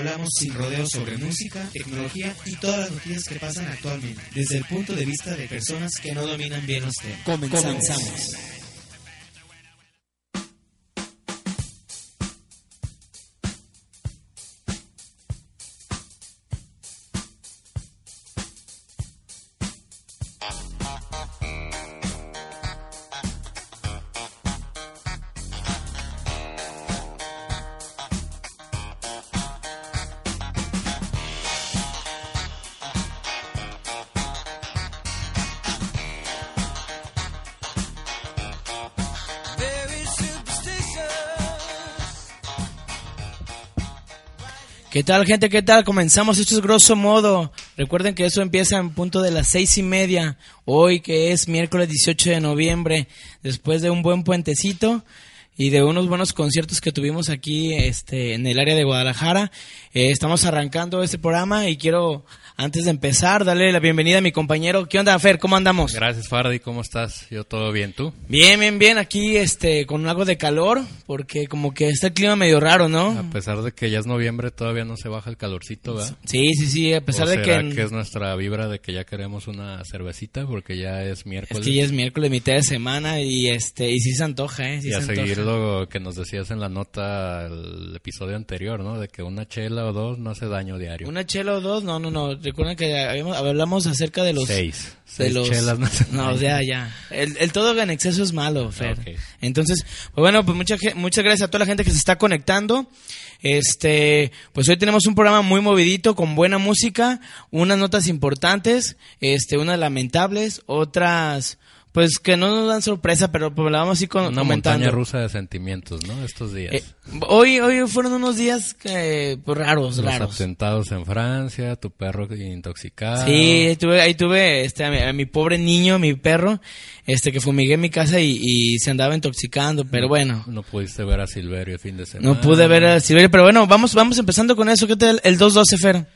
Hablamos sin rodeos sobre música, tecnología y todas las noticias que pasan actualmente, desde el punto de vista de personas que no dominan bien los temas. Comenzamos. ¿Qué tal, gente? ¿Qué tal? Comenzamos. Esto es grosso modo. Recuerden que eso empieza en punto de las seis y media. Hoy, que es miércoles 18 de noviembre, después de un buen puentecito y de unos buenos conciertos que tuvimos aquí este, en el área de Guadalajara. Eh, estamos arrancando este programa y quiero antes de empezar, darle la bienvenida a mi compañero. ¿Qué onda, Fer? ¿Cómo andamos? Gracias, Fardy. ¿Cómo estás? Yo todo bien, ¿tú? Bien, bien, bien. Aquí este, con algo de calor, porque como que está el clima medio raro, ¿no? A pesar de que ya es noviembre, todavía no se baja el calorcito, ¿verdad? Sí, sí, sí. A pesar ¿O de será que... que es nuestra vibra de que ya queremos una cervecita porque ya es Es miércoles? que ya es miércoles, mitad de semana y este y sí se antoja, ¿eh? Sí y a se antoja. seguir lo que nos decías en la nota el episodio anterior, ¿no? De que una chela o dos no hace daño diario. ¿Una chela o dos? No, no, no. Recuerden que habíamos- hablamos acerca de los... Seis. de Seis los- chelas no No, daño. ya, ya. El, el todo en exceso es malo, Fer. Ok. Entonces, pues bueno, pues mucha, ge- muchas gracias a toda la gente que se está conectando. Este, pues hoy tenemos un programa muy movidito, con buena música, unas notas importantes, este, unas lamentables, otras, pues que no nos dan sorpresa, pero pues la vamos así con, Una comentando. montaña rusa de sentimientos, ¿no? Estos días. Eh, hoy, hoy fueron unos días que, pues, raros, Los raros. atentados en Francia, tu perro intoxicado. Sí, ahí tuve, ahí tuve este, a, mi, a mi pobre niño, mi perro, este que fumigué en mi casa y, y se andaba intoxicando, pero bueno, No pudiste ver a Silverio el fin de semana. no pude ver a Silverio, pero bueno, vamos, vamos empezando con eso. ¿Qué tal el 212, Fer?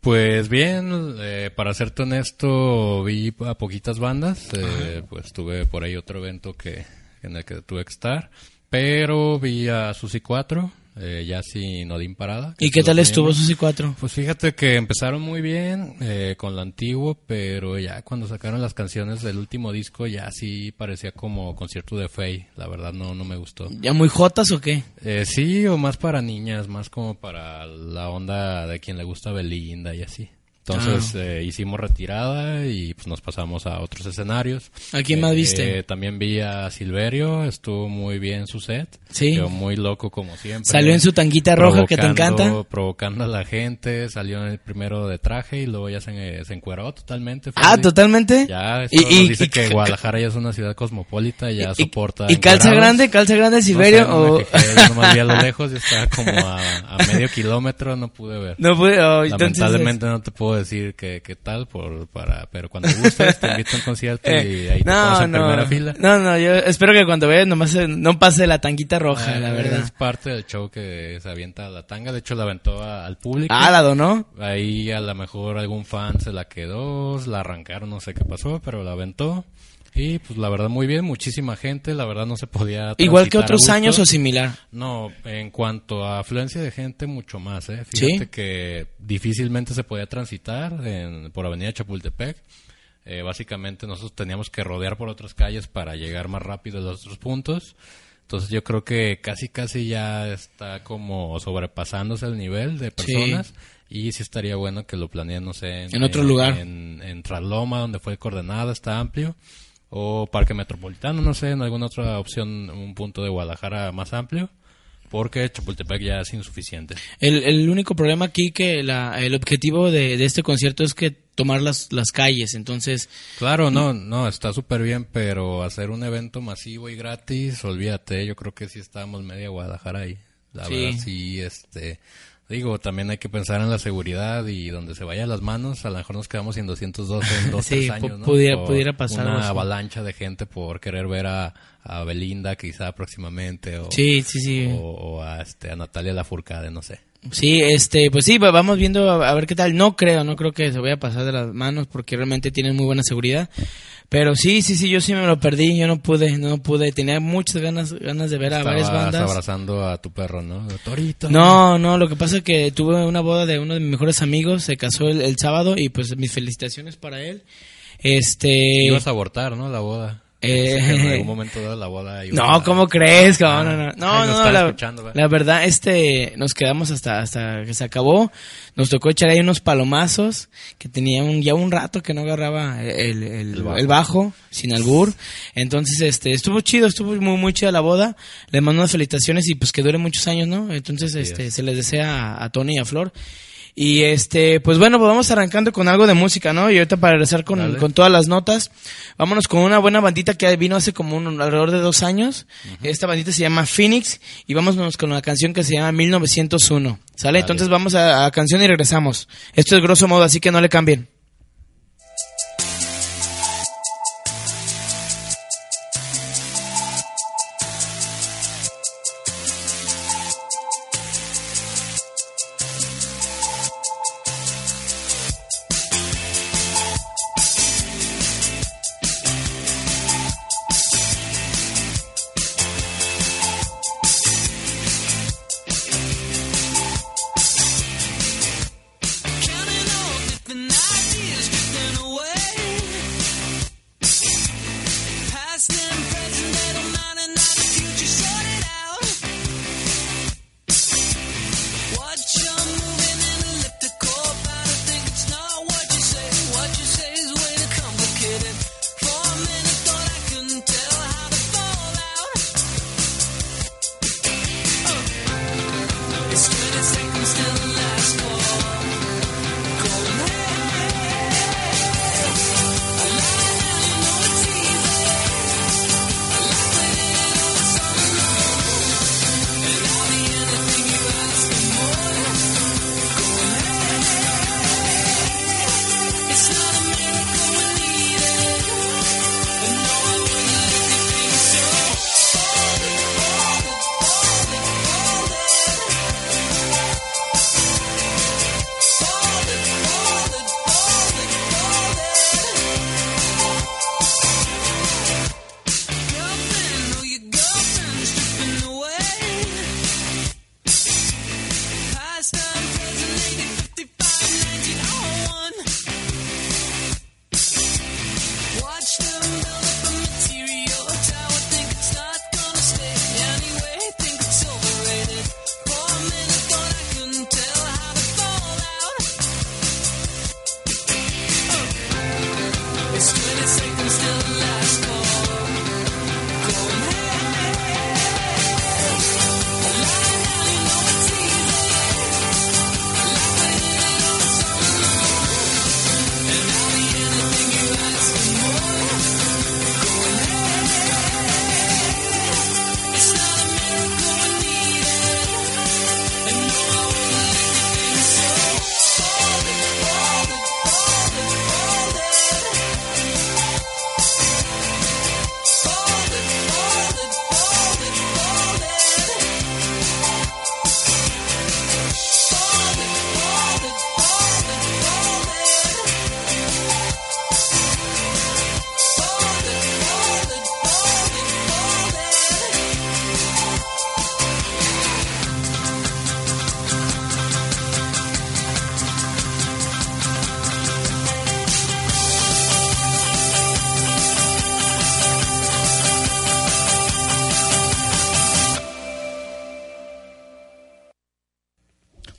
Pues bien, eh, para serte honesto, vi a poquitas bandas. eh, pues tuve por ahí otro evento que en el que tuve que estar. Pero vi a Susi 4, eh, ya sin Odín Parada. que ¿Y qué tal estuvo poniendo. Susi 4? Pues fíjate que empezaron muy bien eh, con lo antiguo, pero ya cuando sacaron las canciones del último disco ya sí parecía como concierto de Faye. La verdad no, no me gustó. ¿Ya muy jotas o qué? Eh, sí, o más para niñas, más como para la onda de quien le gusta Belinda y así. Entonces Ah. eh, hicimos retirada y pues nos pasamos a otros escenarios. ¿A quién más Eh, viste? eh, también vi a Silverio, estuvo muy bien su set. Sí. Quedó muy loco como siempre. Salió en su tanguita roja que te encanta. Provocando a la gente, salió en el primero de traje y luego ya se, se encueró totalmente. Ah, Freddy. totalmente. Ya, eso Y- nos y- dice y- que Guadalajara ya es una ciudad cosmopolita, ya y- soporta. ¿Y calza encuerados. grande, calza grande sé, Silverio? no me o... yo nomás vi a lo lejos y estaba como a, a medio kilómetro, no pude ver. No pude, oh, entonces- Lamentablemente no te puedo decir qué qué tal, por, para, pero cuando gustes te invito a un concierto y Eh, ahí te pones en primera fila. No, no, yo espero que cuando veas nomás no pase la tanguita roja, Ah, la verdad. Es parte del show que se avienta la tanga, de hecho la aventó a- al público. Ah, la donó. Ahí a lo mejor algún fan se la quedó, la arrancaron, no sé qué pasó, pero la aventó. Y pues la verdad muy bien, muchísima gente, la verdad no se podía Igual que otros años o similar. No, en cuanto a afluencia de gente, mucho más, ¿eh? ¿Sí? Fíjate que difícilmente se podía transitar en- por Avenida Chapultepec. Eh, básicamente nosotros teníamos que rodear por otras calles para llegar más rápido a los otros puntos. Entonces yo creo que casi casi ya está como sobrepasándose el nivel de Sí. personas. Y sí estaría bueno que lo planeen, no sé, En otro lugar. En, en Trasloma, donde fue coordenada, está amplio. O Parque Metropolitano, no sé, en alguna otra opción, un punto de Guadalajara más amplio. Porque Chapultepec ya es insuficiente. El, el único problema aquí que la, el objetivo de, de este concierto es que tomar las, las calles, entonces Claro, no, no, está súper bien, pero hacer un evento masivo y gratis, olvídate, yo creo que sí estábamos media Guadalajara ahí. La Sí. verdad, sí, este, Digo, también hay que pensar en la seguridad y donde se vayan las manos, a lo mejor nos quedamos sin 212 en dos, Sí, años, ¿no? pudiera- Por pudiera pasar Una avalancha de gente por querer ver a, a Belinda quizá próximamente o, Sí, sí, sí. o, o a, este, a Natalia Lafourcade, no sé. Sí, este, pues sí, va- vamos viendo a, a ver qué tal. No creo, no creo que se vaya a pasar de las manos porque realmente tienen muy buena seguridad. Pero sí, sí, sí, yo sí me lo perdí, yo no pude, no pude. Tenía muchas ganas, ganas de ver a varias bandas. abrazando a tu perro, ¿no? Torito. No, no, lo que pasa es que tuve una boda de uno de mis mejores amigos, se casó el, el sábado y pues mis felicitaciones para él. Este... Ibas a abortar, ¿no? La boda. Eh, que en algún momento de la boda iba No, a- ¿cómo crees? no, no, no, Ay, no, no, la, ¿verdad? la verdad, este, nos quedamos hasta, hasta que se acabó, nos tocó echar ahí unos palomazos, que tenía un, ya un rato que no agarraba el, el, el bajo. bajo. sin albur, entonces, este, estuvo chido, estuvo muy, muy chida la boda, le mando unas felicitaciones y pues que dure muchos años, ¿no? Entonces, este, se les desea a, a Tony y a Flor. Y este, pues bueno, pues vamos arrancando con algo de música, ¿no? Y ahorita para regresar con, con todas las notas, vámonos con una buena bandita que vino hace como un, alrededor de dos años. Esta bandita se llama Phoenix y vámonos con una canción que se llama 1901. ¿Sale? Dale. Entonces vamos a, a canción y regresamos. Esto es grosso modo, así que no le cambien.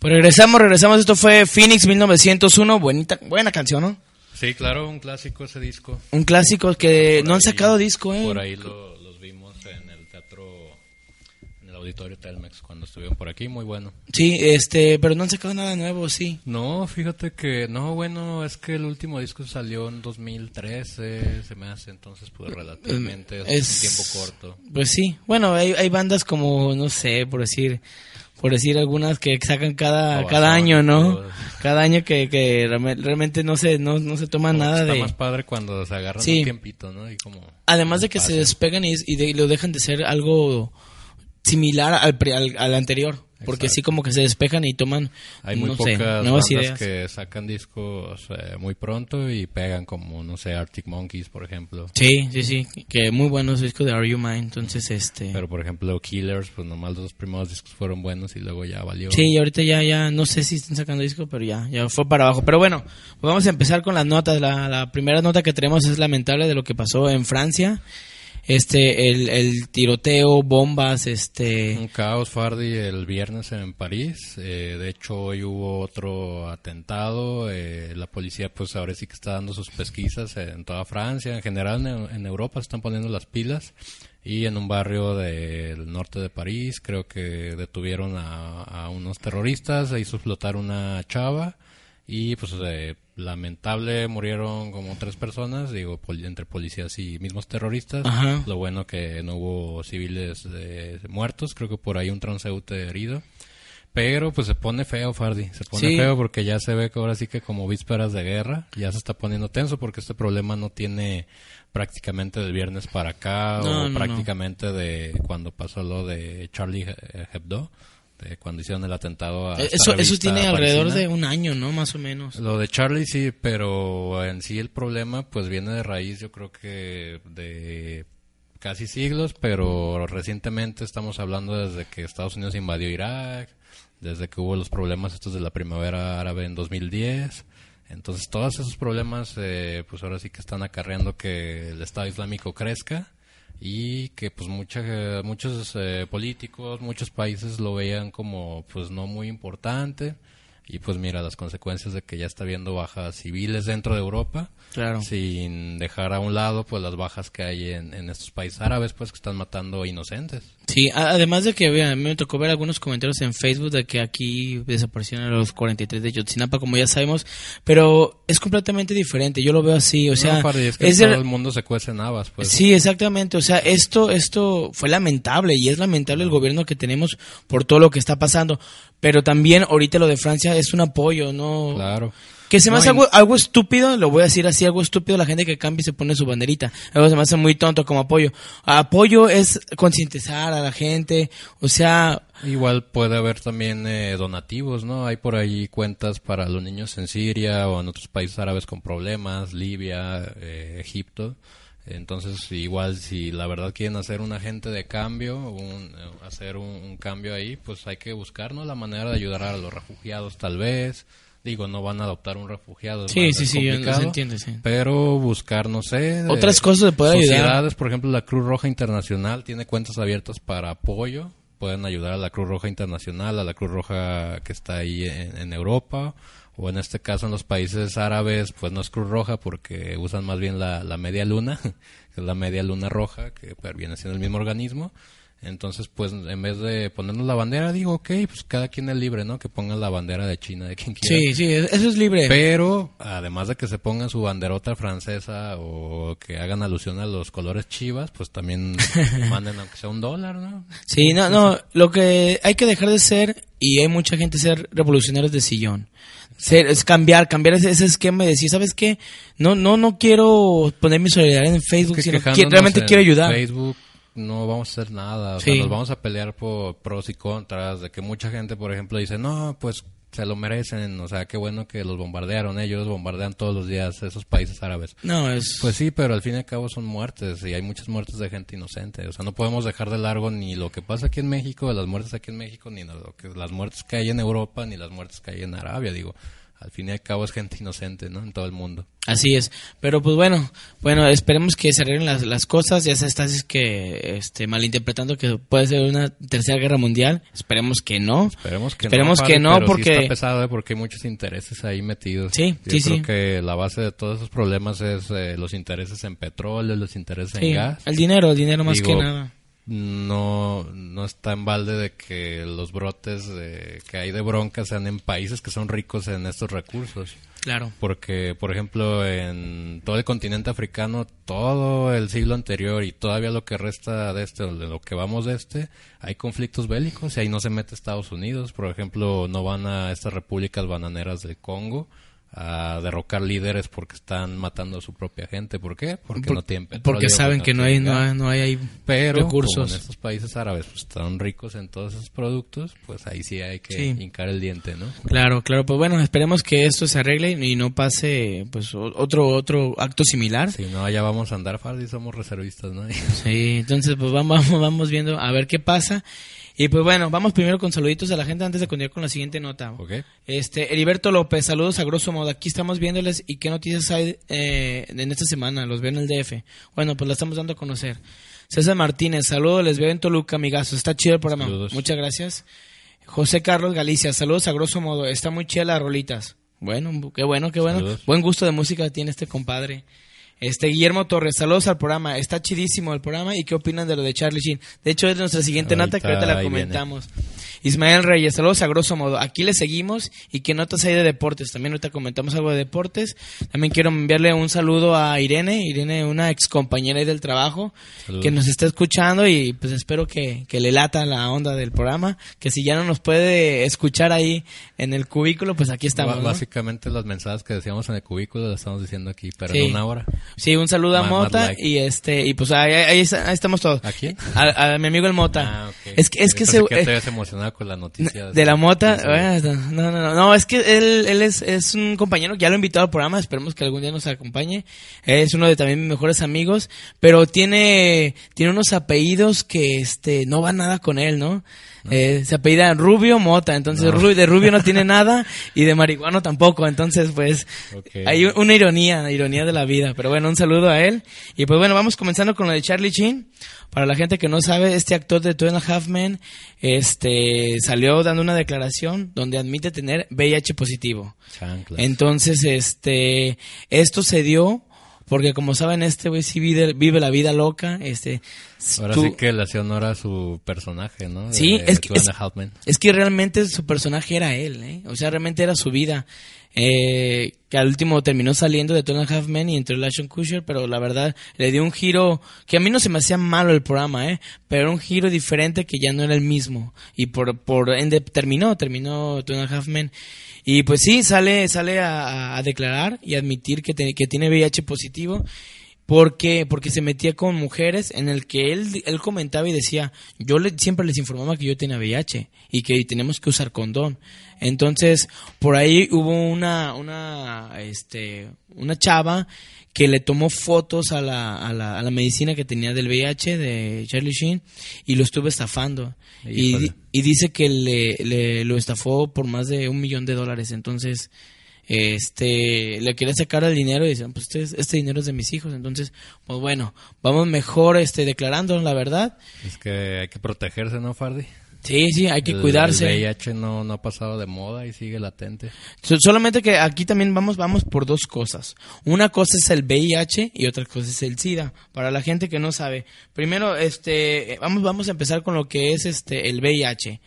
Pues regresamos, regresamos. Esto fue Phoenix 1901. Buenita, buena canción, ¿no? Sí, claro, un clásico ese disco. Un clásico que Por no han sacado disco, ¿eh? Por ahí lo- los vimos en el teatro, en el auditorio Telmex cuando estuvieron por aquí, muy bueno. Sí, este, pero no han sacado nada nuevo, sí. No, fíjate que, no, bueno, es que el último disco salió en 2013, se me hace, entonces pues relativamente es, Es- un tiempo corto. Pues sí, bueno, hay, hay bandas como, no sé, por decir, por decir algunas que sacan cada, Babasónicos. cada año, ¿no? Cada año que, que realme- realmente no se, no, no se toman nada Está de... más padre cuando se agarran Sí. un tiempito, ¿no? Y como Además de que se despegan y, y de- y lo dejan de ser algo similar al, pre- al, al anterior. Porque Exacto. sí como que se despejan y toman, Hay muy no sé, pocas nuevas bandas ideas. que sacan discos eh, muy pronto y pegan como, no sé, Arctic Monkeys, por ejemplo. Sí, sí, sí, que muy buenos discos de Are You Mine, entonces este... Pero, por ejemplo, Killers, pues nomás los dos primeros discos fueron buenos y luego ya valió. Sí, y ahorita ya, ya, no sé si están sacando disco, pero ya, ya fue para abajo. Pero bueno, pues vamos a empezar con las notas. La, la primera nota que tenemos es lamentable de lo que pasó en Francia. Este, el, el tiroteo, bombas, este... Un caos, Fardi, el viernes en París. Eh, de hecho, hoy hubo otro atentado. Eh, la policía, pues ahora sí que está dando sus pesquisas en toda Francia. En general, en, Europa se están poniendo las pilas. Y en un barrio del norte de París, creo que detuvieron a, a unos terroristas. Se hizo explotar una chava. Y pues eh, lamentable murieron como tres personas, digo, poli- entre policías y mismos terroristas. Ajá. Lo bueno que no hubo civiles eh, muertos, creo que por ahí un transeúnte herido. Pero pues se pone feo, Fardi, se pone Sí. feo porque ya se ve que ahora sí que como vísperas de guerra, ya se está poniendo tenso porque este problema no tiene prácticamente del viernes para acá No, o no, no. prácticamente de cuando pasó lo de Charlie He- Hebdo, de cuando hicieron el atentado a esta Eh, Eso, eso tiene alrededor de un año, ¿no? Más o menos. Lo de Charlie sí, pero en sí el problema pues viene de raíz yo creo que de casi siglos, pero recientemente estamos hablando desde que Estados Unidos invadió Irak, desde que hubo los problemas estos de la primavera árabe en 2010. Entonces todos esos problemas eh, pues ahora sí que están acarreando que el Estado Islámico crezca y que pues mucha, muchos eh, políticos, muchos países lo veían como pues no muy importante y pues mira las consecuencias de que ya está habiendo bajas civiles dentro de Europa Claro. sin dejar a un lado pues las bajas que hay en, en estos países árabes pues que están matando inocentes Sí, además de que a mí me tocó ver algunos comentarios en Facebook de que aquí desaparecieron los 43 de Yotzinapa, como ya sabemos, pero es completamente diferente. Yo lo veo así, o sea, es que es de- todo el mundo se cuece en habas pues Sí, exactamente. O sea, esto, esto fue lamentable y es lamentable el gobierno que tenemos por todo lo que está pasando. Pero también ahorita lo de Francia es un apoyo, ¿no? claro Que se me hace algo, algo estúpido, lo voy a decir así, algo estúpido la gente que cambia y se pone su banderita. Algo se me hace muy tonto como apoyo. Apoyo es concientizar a la gente, o sea, Igual puede haber también eh, donativos, ¿no? Hay por ahí cuentas para los niños en Siria o en otros países árabes con problemas, Libia, eh, Egipto. Entonces, igual si la verdad quieren hacer un agente de cambio, un, eh, hacer un, un cambio ahí, pues hay que buscar, ¿no? La manera de ayudar a los refugiados, tal vez. Digo, no van a adoptar un refugiado. Sí, sí, sí, se entiende, sí. Pero buscar, no sé. Otras cosas de poder ayudar. sociedades, por ejemplo, la Cruz Roja Internacional tiene cuentas abiertas para apoyo. Pueden ayudar a la Cruz Roja Internacional, a la Cruz Roja que está ahí en, en Europa, o en este caso en los países árabes, pues no es Cruz Roja porque usan más bien la, la media luna, que es la media luna roja, que viene siendo el mismo organismo. Entonces, pues en vez de ponernos la bandera, digo, ok, pues cada quien es libre, ¿no? Que pongan la bandera de China, de quien quiera. sí, sí, eso es libre. Pero, además de que se pongan su banderota francesa o que hagan alusión a los colores chivas, pues también manden aunque sea un dólar, ¿no? Sí, no, no, lo que hay que dejar de ser, y hay mucha gente ser revolucionarios de sillón. Ser, es cambiar, cambiar ese, ese esquema y decir, ¿sabes qué? No, no, no quiero poner mi solidaridad en Facebook, Que sino que realmente en quiero ayudar. Facebook no vamos a hacer nada, o Sí. sea, nos vamos a pelear por pros y contras, de que mucha gente, por ejemplo, dice, no, pues se lo merecen, o sea, qué bueno que los bombardearon, ellos bombardean todos los días esos países árabes. No, es... Pues sí, pero al fin y al cabo son muertes y hay muchas muertes de gente inocente. O sea, no podemos dejar de largo ni lo que pasa aquí en México, las muertes aquí en México, ni lo que, las muertes que hay en Europa, ni las muertes que hay en Arabia. Digo, al fin y al cabo es gente inocente, ¿no? En todo el mundo. Así es. Pero pues bueno, bueno, esperemos que se arreglen las, las cosas. Ya se está es que este, malinterpretando que puede ser una tercera guerra mundial. Esperemos que no. Esperemos que Esperemos no. que Pablo, no, pero sí porque- está pesado, ¿eh? porque hay muchos intereses ahí metidos. Sí, Yo sí, creo sí. que la base de todos esos problemas es eh, los intereses en petróleo, los intereses Sí, en gas. el dinero, el dinero más Digo, que nada. No, no está en balde de que los brotes de- que hay de bronca sean en países que son ricos en estos recursos. Claro. Porque, por ejemplo, en todo el continente africano, todo el siglo anterior y todavía lo que resta de este, de lo que vamos de este, hay conflictos bélicos y ahí no se mete Estados Unidos. Por ejemplo, no van a estas repúblicas bananeras del Congo a derrocar líderes porque están matando a su propia gente. ¿Por qué? Porque Por- no tienen petróleo. Porque saben que no hay, no hay, no hay ahí Pero recursos. como en estos países árabes pues, están ricos en todos esos productos, pues ahí sí hay que Sí. hincar el diente, ¿no? Claro, claro, pues bueno, esperemos que esto se arregle y no pase pues otro otro acto similar. Si no, allá vamos a andar, Fardi, somos reservistas, ¿no? Sí, entonces pues vamos, vamos viendo a ver qué pasa. Y pues bueno, vamos primero con saluditos a la gente antes de continuar con la siguiente nota. ¿Ok? Este, Heriberto López, saludos a grosso modo. Aquí estamos viéndoles y qué noticias hay eh, en esta semana. Los veo en el DF. Bueno, pues la estamos dando a conocer. César Martínez, saludos, les veo en Toluca, amigazos. Está chido el programa. Saludos. Muchas gracias. José Carlos Galicia, saludos a grosso modo. Está muy chida las rolitas. Bueno, qué bueno, qué bueno. Saludos. Buen gusto de música tiene este compadre. Este Guillermo Torres, saludos al programa. Está chidísimo el programa. ¿Y qué opinan de lo de Charlie Sheen? De hecho, es nuestra siguiente nota que Ahorita la viene. Ismael Reyes, saludos a grosso modo. Aquí le seguimos. ¿Y qué notas hay de deportes? También ahorita comentamos algo de deportes. También quiero enviarle un saludo a Irene. Irene, una ex compañera del trabajo, Saludos. que nos está escuchando y pues espero que, que le lata la onda del programa. Que si ya no nos puede escuchar ahí en el cubículo, pues aquí estamos. Básicamente las mensajes que decíamos en el cubículo las estamos diciendo aquí, pero Sí. en una hora. Sí, un saludo a Mota Like. y este y pues ahí, ahí estamos todos. ¿A quién? A, a mi amigo el Mota. Ah. Es que es que se que eh, con la noticia. de la Mota, bueno, no, no, no, no, es que él, él es, es un compañero que ya lo he invitado al programa, esperemos que algún día nos acompañe. Es uno de también mis mejores amigos, pero tiene tiene unos apellidos que este no va nada con él, ¿no? Eh, se apellida Rubio Mota, entonces Ru- de Rubio no tiene nada y de marihuano tampoco, entonces pues hay una ironía, ironía de la vida, pero bueno, un saludo a él. Y pues bueno, vamos comenzando con lo de Charlie Sheen. Para la gente que no sabe, este actor de Two and a Half Men, este, salió dando una declaración donde admite tener VIH positivo. Chanclas. Entonces, este, esto se dio porque como saben, este güey sí vive, vive la vida loca, este, Ahora tú- sí que le hacía honor a su personaje, ¿no? De- Sí, es que- es-. Es que realmente su personaje era él, ¿eh? O sea, realmente era su vida. Eh, que al último terminó saliendo de Two and a Half Men y entró el Ashton Kutcher, pero la verdad le dio un giro que a mí no se me hacía malo el programa, ¿eh? Pero era un giro diferente que ya no era el mismo. Y por, por ende terminó, terminó Two and a Half Men. Y pues sí, sale, sale a, declarar y admitir que, te- que tiene VIH positivo. Porque, porque se metía con mujeres en el que él, él comentaba y decía, yo le- siempre les informaba que yo tenía VIH y que tenemos que usar condón. Entonces, por ahí hubo una, una, este, una chava que le tomó fotos a la, a la, a la medicina que tenía del VIH de Charlie Sheen y lo estuvo estafando. Y, y dice que le, le- lo estafó por más de un millón de dólares. Entonces, este le quería sacar el dinero y decían, pues este, este dinero es de mis hijos. Entonces, pues bueno, vamos mejor este declarando la verdad. Es que hay que protegerse, ¿no, Fardi? Sí, sí, hay que El- cuidarse. El VIH no, no ha pasado de moda y sigue latente. So- solamente que aquí también vamos, vamos por dos cosas. Una cosa es el VIH y otra cosa es el SIDA. Para la gente que no sabe. Primero, este, vamos, vamos a empezar con lo que es este, el VIH.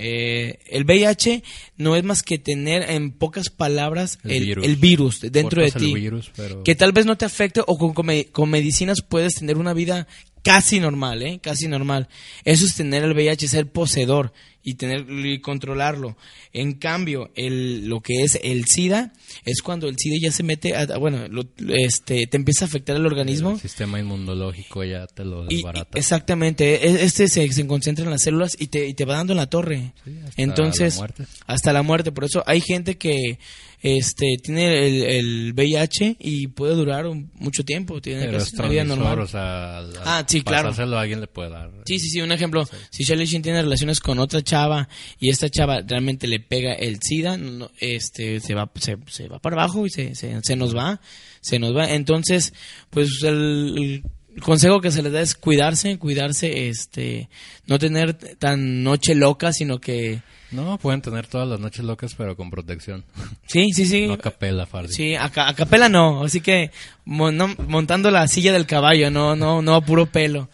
Eh, el VIH no es más que tener en pocas palabras El el, virus. el virus dentro de ti. virus, pero- Que tal vez no te afecte o con, con medicinas puedes tener una vida casi normal, ¿eh? Casi normal. Eso es tener el VIH, ser poseedor y tener y controlarlo. En cambio, el, lo que es el SIDA es cuando el SIDA ya se mete, a- bueno, lo- este, te empieza a afectar el organismo. El sistema inmunológico ya te lo desbarata. exactamente, e- este se, se concentra en las células y te, y te va dando en la torre. hasta Entonces, la muerte. hasta la muerte. Por eso hay gente que este tiene el, el VIH y puede durar un- mucho tiempo, tiene Pero casi una vida normal. o sea, al- Ah, sí, claro. a alguien le puede dar. Sí, sí, sí, un ejemplo, si Charlie Sheen tiene relaciones con otra chava y esta chava realmente le pega el SIDA, no- este se va se, se va para abajo y se, se, se nos va, se nos va. Entonces, pues el, el consejo que se les da es cuidarse, cuidarse, este, no tener tan noche loca, sino que No, pueden tener todas las noches locas, pero con protección. sí, sí, sí. No a capela, Fardi. Sí, a, a capela no, así que mon- no- montando la silla del caballo, no, no, no a puro pelo.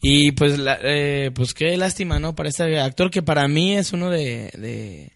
Y pues, la- eh, pues qué lástima, ¿no? Para este actor que para mí es uno de... de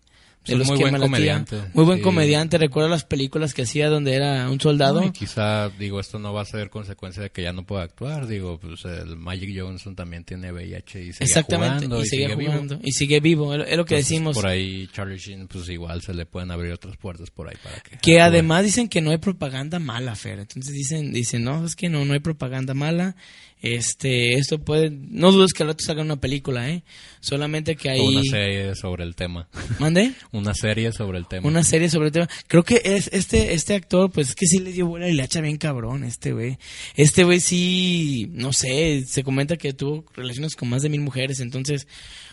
de los muy que buen comediante, Muy buen sí. comediante. Recuerdo las películas que hacía donde era un soldado. No, y quizá, digo, esto no va a ser consecuencia de que ya no pueda actuar. Digo, pues el Magic Johnson también tiene VIH y sigue Exactamente. jugando. y sigue sigue vivo. jugando. Y sigue vivo. Es lo- que Entonces, decimos. Por ahí Charlie Sheen, pues igual se le pueden abrir otras puertas por ahí para que... Que además dicen que no hay propaganda mala, Fer. Entonces dicen, dicen, no, es que no, no hay propaganda mala. Este, esto puede, no dudes que al rato salga una película, ¿eh? Solamente que ahí, Una serie sobre el tema. ¿mande? Una serie sobre el tema. Una serie sobre el tema. Creo que es este, este actor, pues es que sí le dio vuela y le hacha bien cabrón, este güey. Este güey sí, no sé, se comenta que tuvo relaciones con más de mil mujeres, entonces,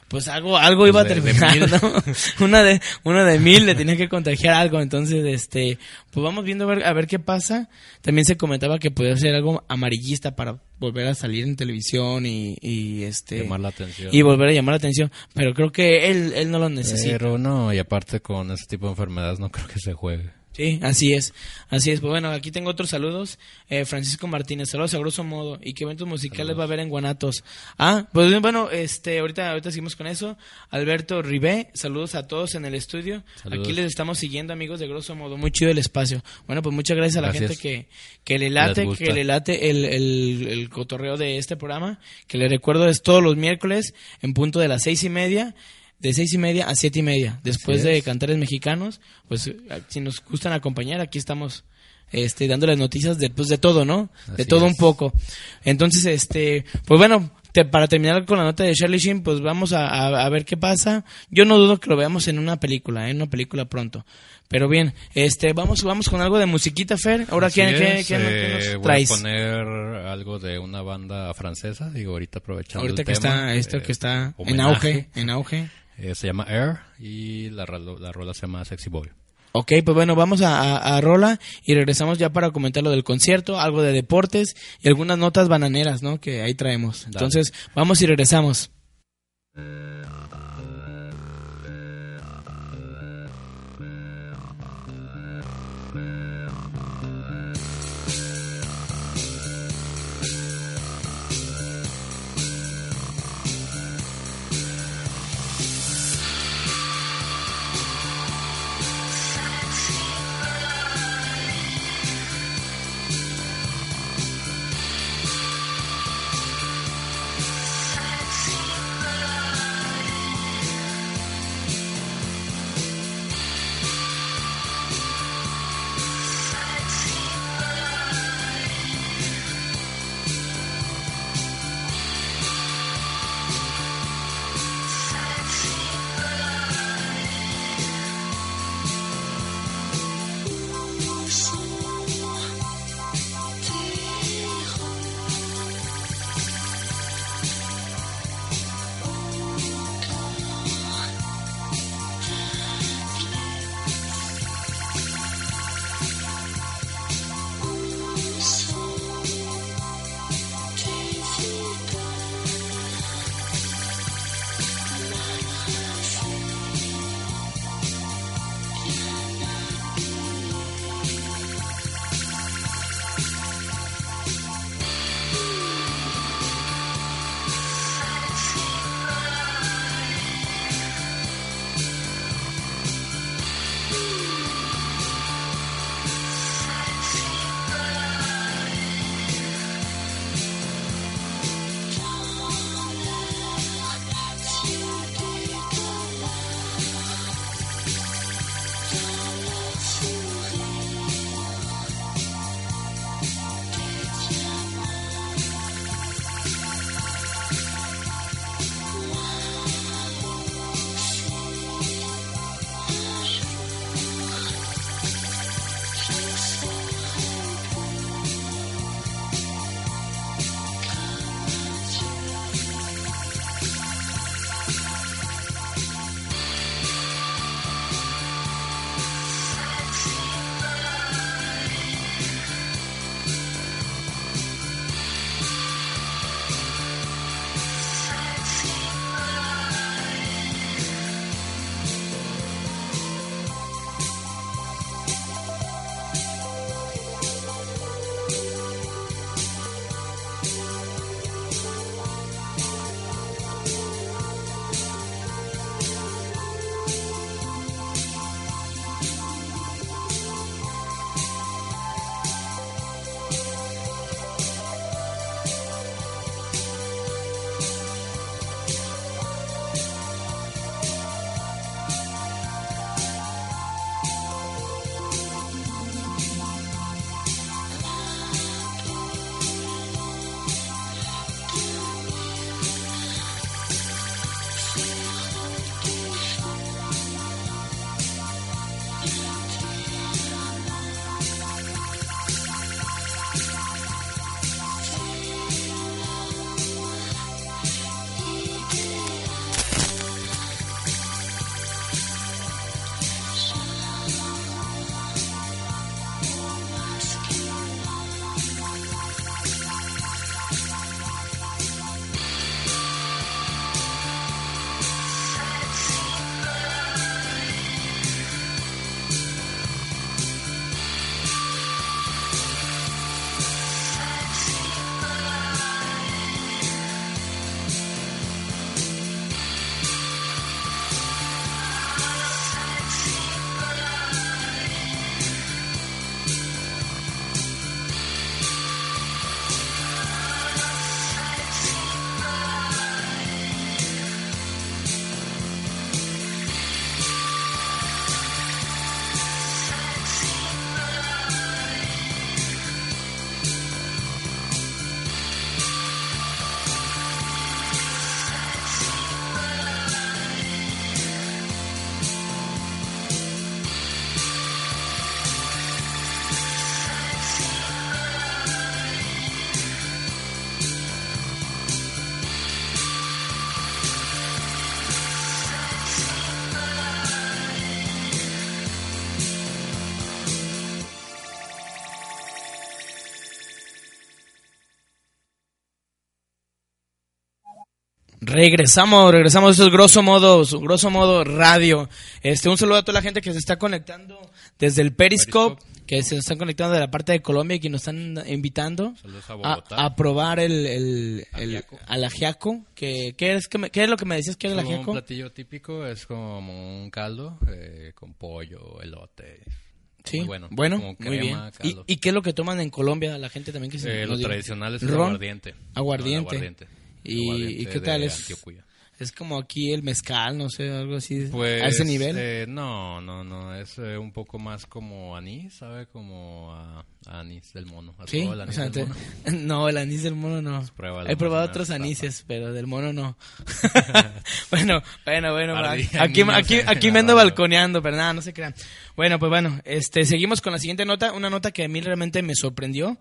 pues algo, algo iba a de terminar. ¿no? Una de, una de mil le tenía que contagiar algo, entonces, este, pues vamos viendo a ver, a ver qué pasa. También se comentaba que podía ser algo amarillista para volver a salir en televisión y, y este, Llamar la atención. y volver a llamar la atención, pero creo que él, él no lo necesita. Pero no, y aparte con ese tipo de enfermedades no creo que se juegue. Sí, así es, así es. Pues bueno, aquí tengo otros saludos. Eh, Francisco Martínez, saludos a grosso modo. ¿Y qué eventos musicales va a haber en Guanatos? Ah, pues bueno, este, ahorita, ahorita seguimos con eso. Alberto Ribé, saludos a todos en el estudio. Saludos. Aquí les estamos siguiendo, amigos de grosso modo. Muy chido el espacio. Bueno, pues muchas gracias a la Gracias. gente que, que le late, Les que le late el, el, el cotorreo de este programa. Que le recuerdo es todos los miércoles en punto de las seis y media. De seis y media a siete y media. Después de es. Cantares Mexicanos, pues eh, si nos gustan acompañar, aquí estamos este dándoles noticias de, pues, de todo, ¿no? de todo un poco. Entonces, este, pues bueno, te- para terminar con la nota de Charlie Sheen, pues vamos a, a- a ver qué pasa. Yo no dudo que lo veamos en una película, ¿eh? en una película pronto. Pero bien, este, vamos, vamos con algo de musiquita, Fer. Ahora, ¿qué, qué- es, qué nos- eh, nos voy traes? a poner algo de una banda francesa, digo, ahorita aprovechando Ahorita el que tema, está, esto eh, que está en auge, en auge. Eh, se llama Air y la, la rola se llama Sexy Boy. Ok, pues bueno, vamos a, a- a Rola y regresamos ya para comentar lo del concierto, algo de deportes y algunas notas bananeras, ¿no? Que ahí traemos. Entonces, vamos y regresamos. Regresamos, regresamos. Esto es grosso modo, grosso modo radio. Este, un saludo a toda la gente que se está conectando desde el Periscope, que se están conectando de la parte de Colombia y que nos están invitando a a, Bogotá. a probar el, el, el Ajiaco. al ajiaco. Que, ¿qué, es, que me- ¿Qué es lo que me decías que era el Como un ajiaco? platillo típico es como un caldo eh, con pollo, elote. Sí, Muy bueno. bueno, Como muy bien. crema, ¿Y, caldo. ¿Y qué es lo que toman en Colombia la gente también que se Eh, lo tradicional es el ¿Ron? aguardiente. Aguardiente. No, el aguardiente. ¿Y, ¿y qué tal es? Antioquia. Es como aquí el mezcal, no sé, algo así. Pues, a ese nivel. eh, no, no, no, es eh, un poco más como anís, ¿sabe? Como a, a anís del mono. ¿Has Sí, el o anís sea, del mono? no, el anís del mono no. pruébalo, He probado o otros anises, pero del mono no. bueno, bueno, bueno, aquí, niños aquí, aquí me ando balconeando, pero nada, no se crean. Bueno, pues bueno, este, seguimos con la siguiente nota, una nota que a mí realmente me sorprendió.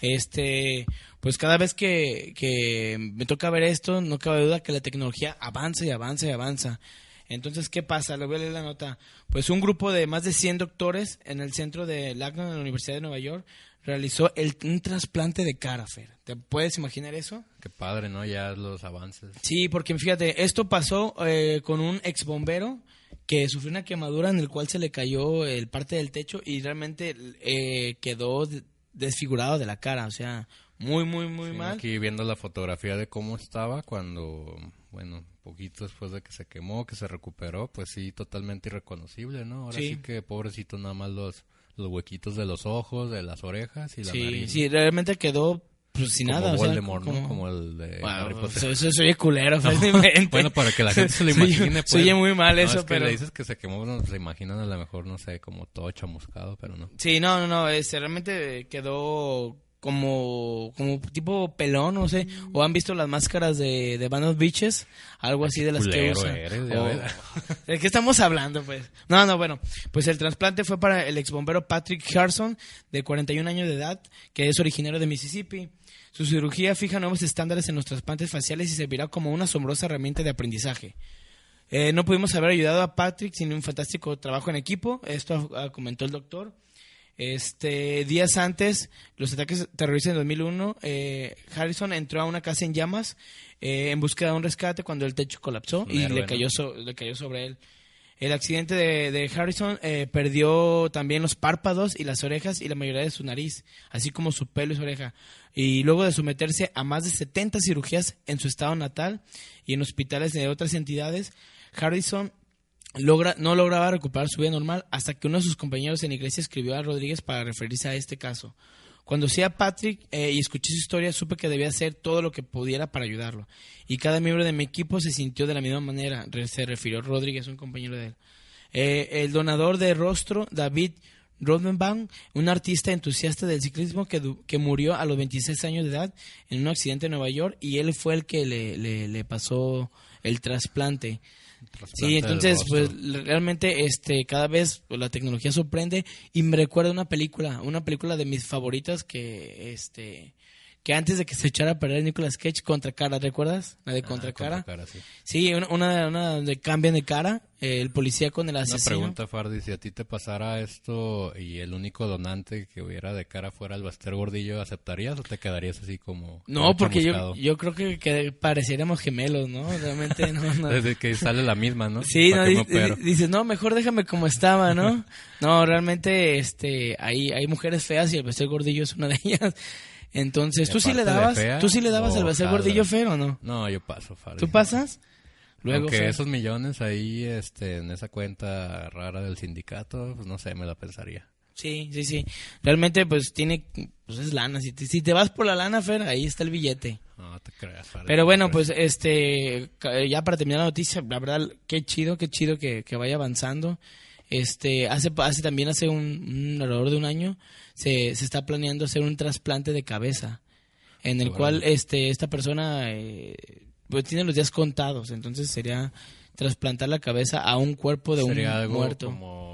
Este, pues cada vez que, que me toca ver esto, no cabe duda que la tecnología avanza y avanza y avanza. Entonces, ¿qué pasa? Le voy a leer la nota. Pues un grupo de más de 100 doctores en el centro de Lagna, de la Universidad de Nueva York, realizó el, un trasplante de cara, Fer. ¿Te puedes imaginar eso? Qué padre, ¿no? Ya los avances. Sí, porque fíjate, esto pasó eh, con un ex bombero que sufrió una quemadura en el cual se le cayó el parte del techo y realmente eh, quedó de- desfigurado de la cara, o sea, muy, muy, muy Sí, mal. Aquí viendo la fotografía de cómo estaba cuando, bueno, poquito después de que se quemó, que se recuperó, pues sí, totalmente irreconocible, ¿no? Ahora Sí. sí, que pobrecito nada más los, los huequitos de los ojos, de las orejas y la Sí, nariz. sí, realmente quedó pues, sin como nada. o sea, Voldemort, ¿no? como- Como el de Wow, Harry Potter. eso, se oye culero, fácilmente. Bueno, para que la gente se lo imagine, pues. Se oye muy mal No, eso, es que pero... le dices que se quemó, no, se imaginan a lo mejor, no sé, como todo chamuscado, pero no. Sí, no, no, no, este, realmente quedó como, como tipo pelón, no sé, o han visto las máscaras de, de Band of Beaches, algo así de las que usan. eres, O-. ¿De qué estamos hablando, pues? No, no, bueno, pues el trasplante fue para el exbombero Patrick Harrison, de 41 años de edad, que es originario de Mississippi. Su cirugía fija nuevos estándares en los trasplantes faciales y servirá como una asombrosa herramienta de aprendizaje. Eh, no pudimos haber ayudado a Patrick sin un fantástico trabajo en equipo, esto ah, comentó el doctor. Este, días antes, los ataques terroristas en 2001, eh, Harrison entró a una casa en llamas eh, en búsqueda de un rescate cuando el techo colapsó y le cayó, so- le cayó sobre él. El accidente de, de Harrison eh, perdió también los párpados y las orejas y la mayoría de su nariz, así como su pelo y su oreja. Y luego de someterse a más de 70 cirugías en su estado natal y en hospitales de otras entidades, Harrison logra, no lograba recuperar su vida normal hasta que uno de sus compañeros en la iglesia escribió a Rodríguez para referirse a este caso. Cuando sí a Patrick eh, y escuché su historia, supe que debía hacer todo lo que pudiera para ayudarlo. Y cada miembro de mi equipo se sintió de la misma manera, se refirió Rodríguez, un compañero de él. Eh, el donador de rostro, David Rodenbaum, un artista entusiasta del ciclismo que, que murió a los 26 años de edad en un accidente en Nueva York y él fue el que le- le pasó el trasplante. Sí, entonces, pues realmente este cada vez pues, la tecnología sorprende y me recuerda una película, una película de mis favoritas que este que antes de que se echara a perder Nicolas Cage contra cara, ¿recuerdas? La de Ah, contra cara. cara, sí. Sí, una, una, una donde cambian de cara, eh, el policía con el Una asesino. pregunta, Fardi, si a ti te pasara esto y el único donante que hubiera de cara fuera el Baster Gordillo, ¿aceptarías o te quedarías así como... No, porque yo, yo creo que, que pareciéramos gemelos, ¿no? Realmente no, no. Desde que sale la misma, ¿no? Sí, ¿Para no, dices, no, mejor déjame como estaba, ¿no? No, realmente, este, hay, hay mujeres feas y el Becer Gordillo es una de ellas. Entonces, ¿tú sí le dabas, fea, tú sí le dabas al Becer ojalá. Gordillo feo o no? No, yo paso, Fardi. ¿Tú pasas? Luego, Aunque esos millones ahí, este, en esa cuenta rara del sindicato, pues no sé, me la pensaría. Sí, sí, sí. Realmente, pues, tiene, pues es lana. Si te, si te vas por la lana, Fer, ahí está el billete. No te creas, Fardi. Pero no bueno, pues este, ya para terminar la noticia, la verdad, qué chido, qué chido que, que vaya avanzando. Este, hace, hace también hace un, un alrededor de un año se, se está planeando hacer un trasplante de cabeza, en el cual este, esta persona eh, pues tiene los días contados, entonces sería trasplantar la cabeza a un cuerpo de Sería un algo muerto. como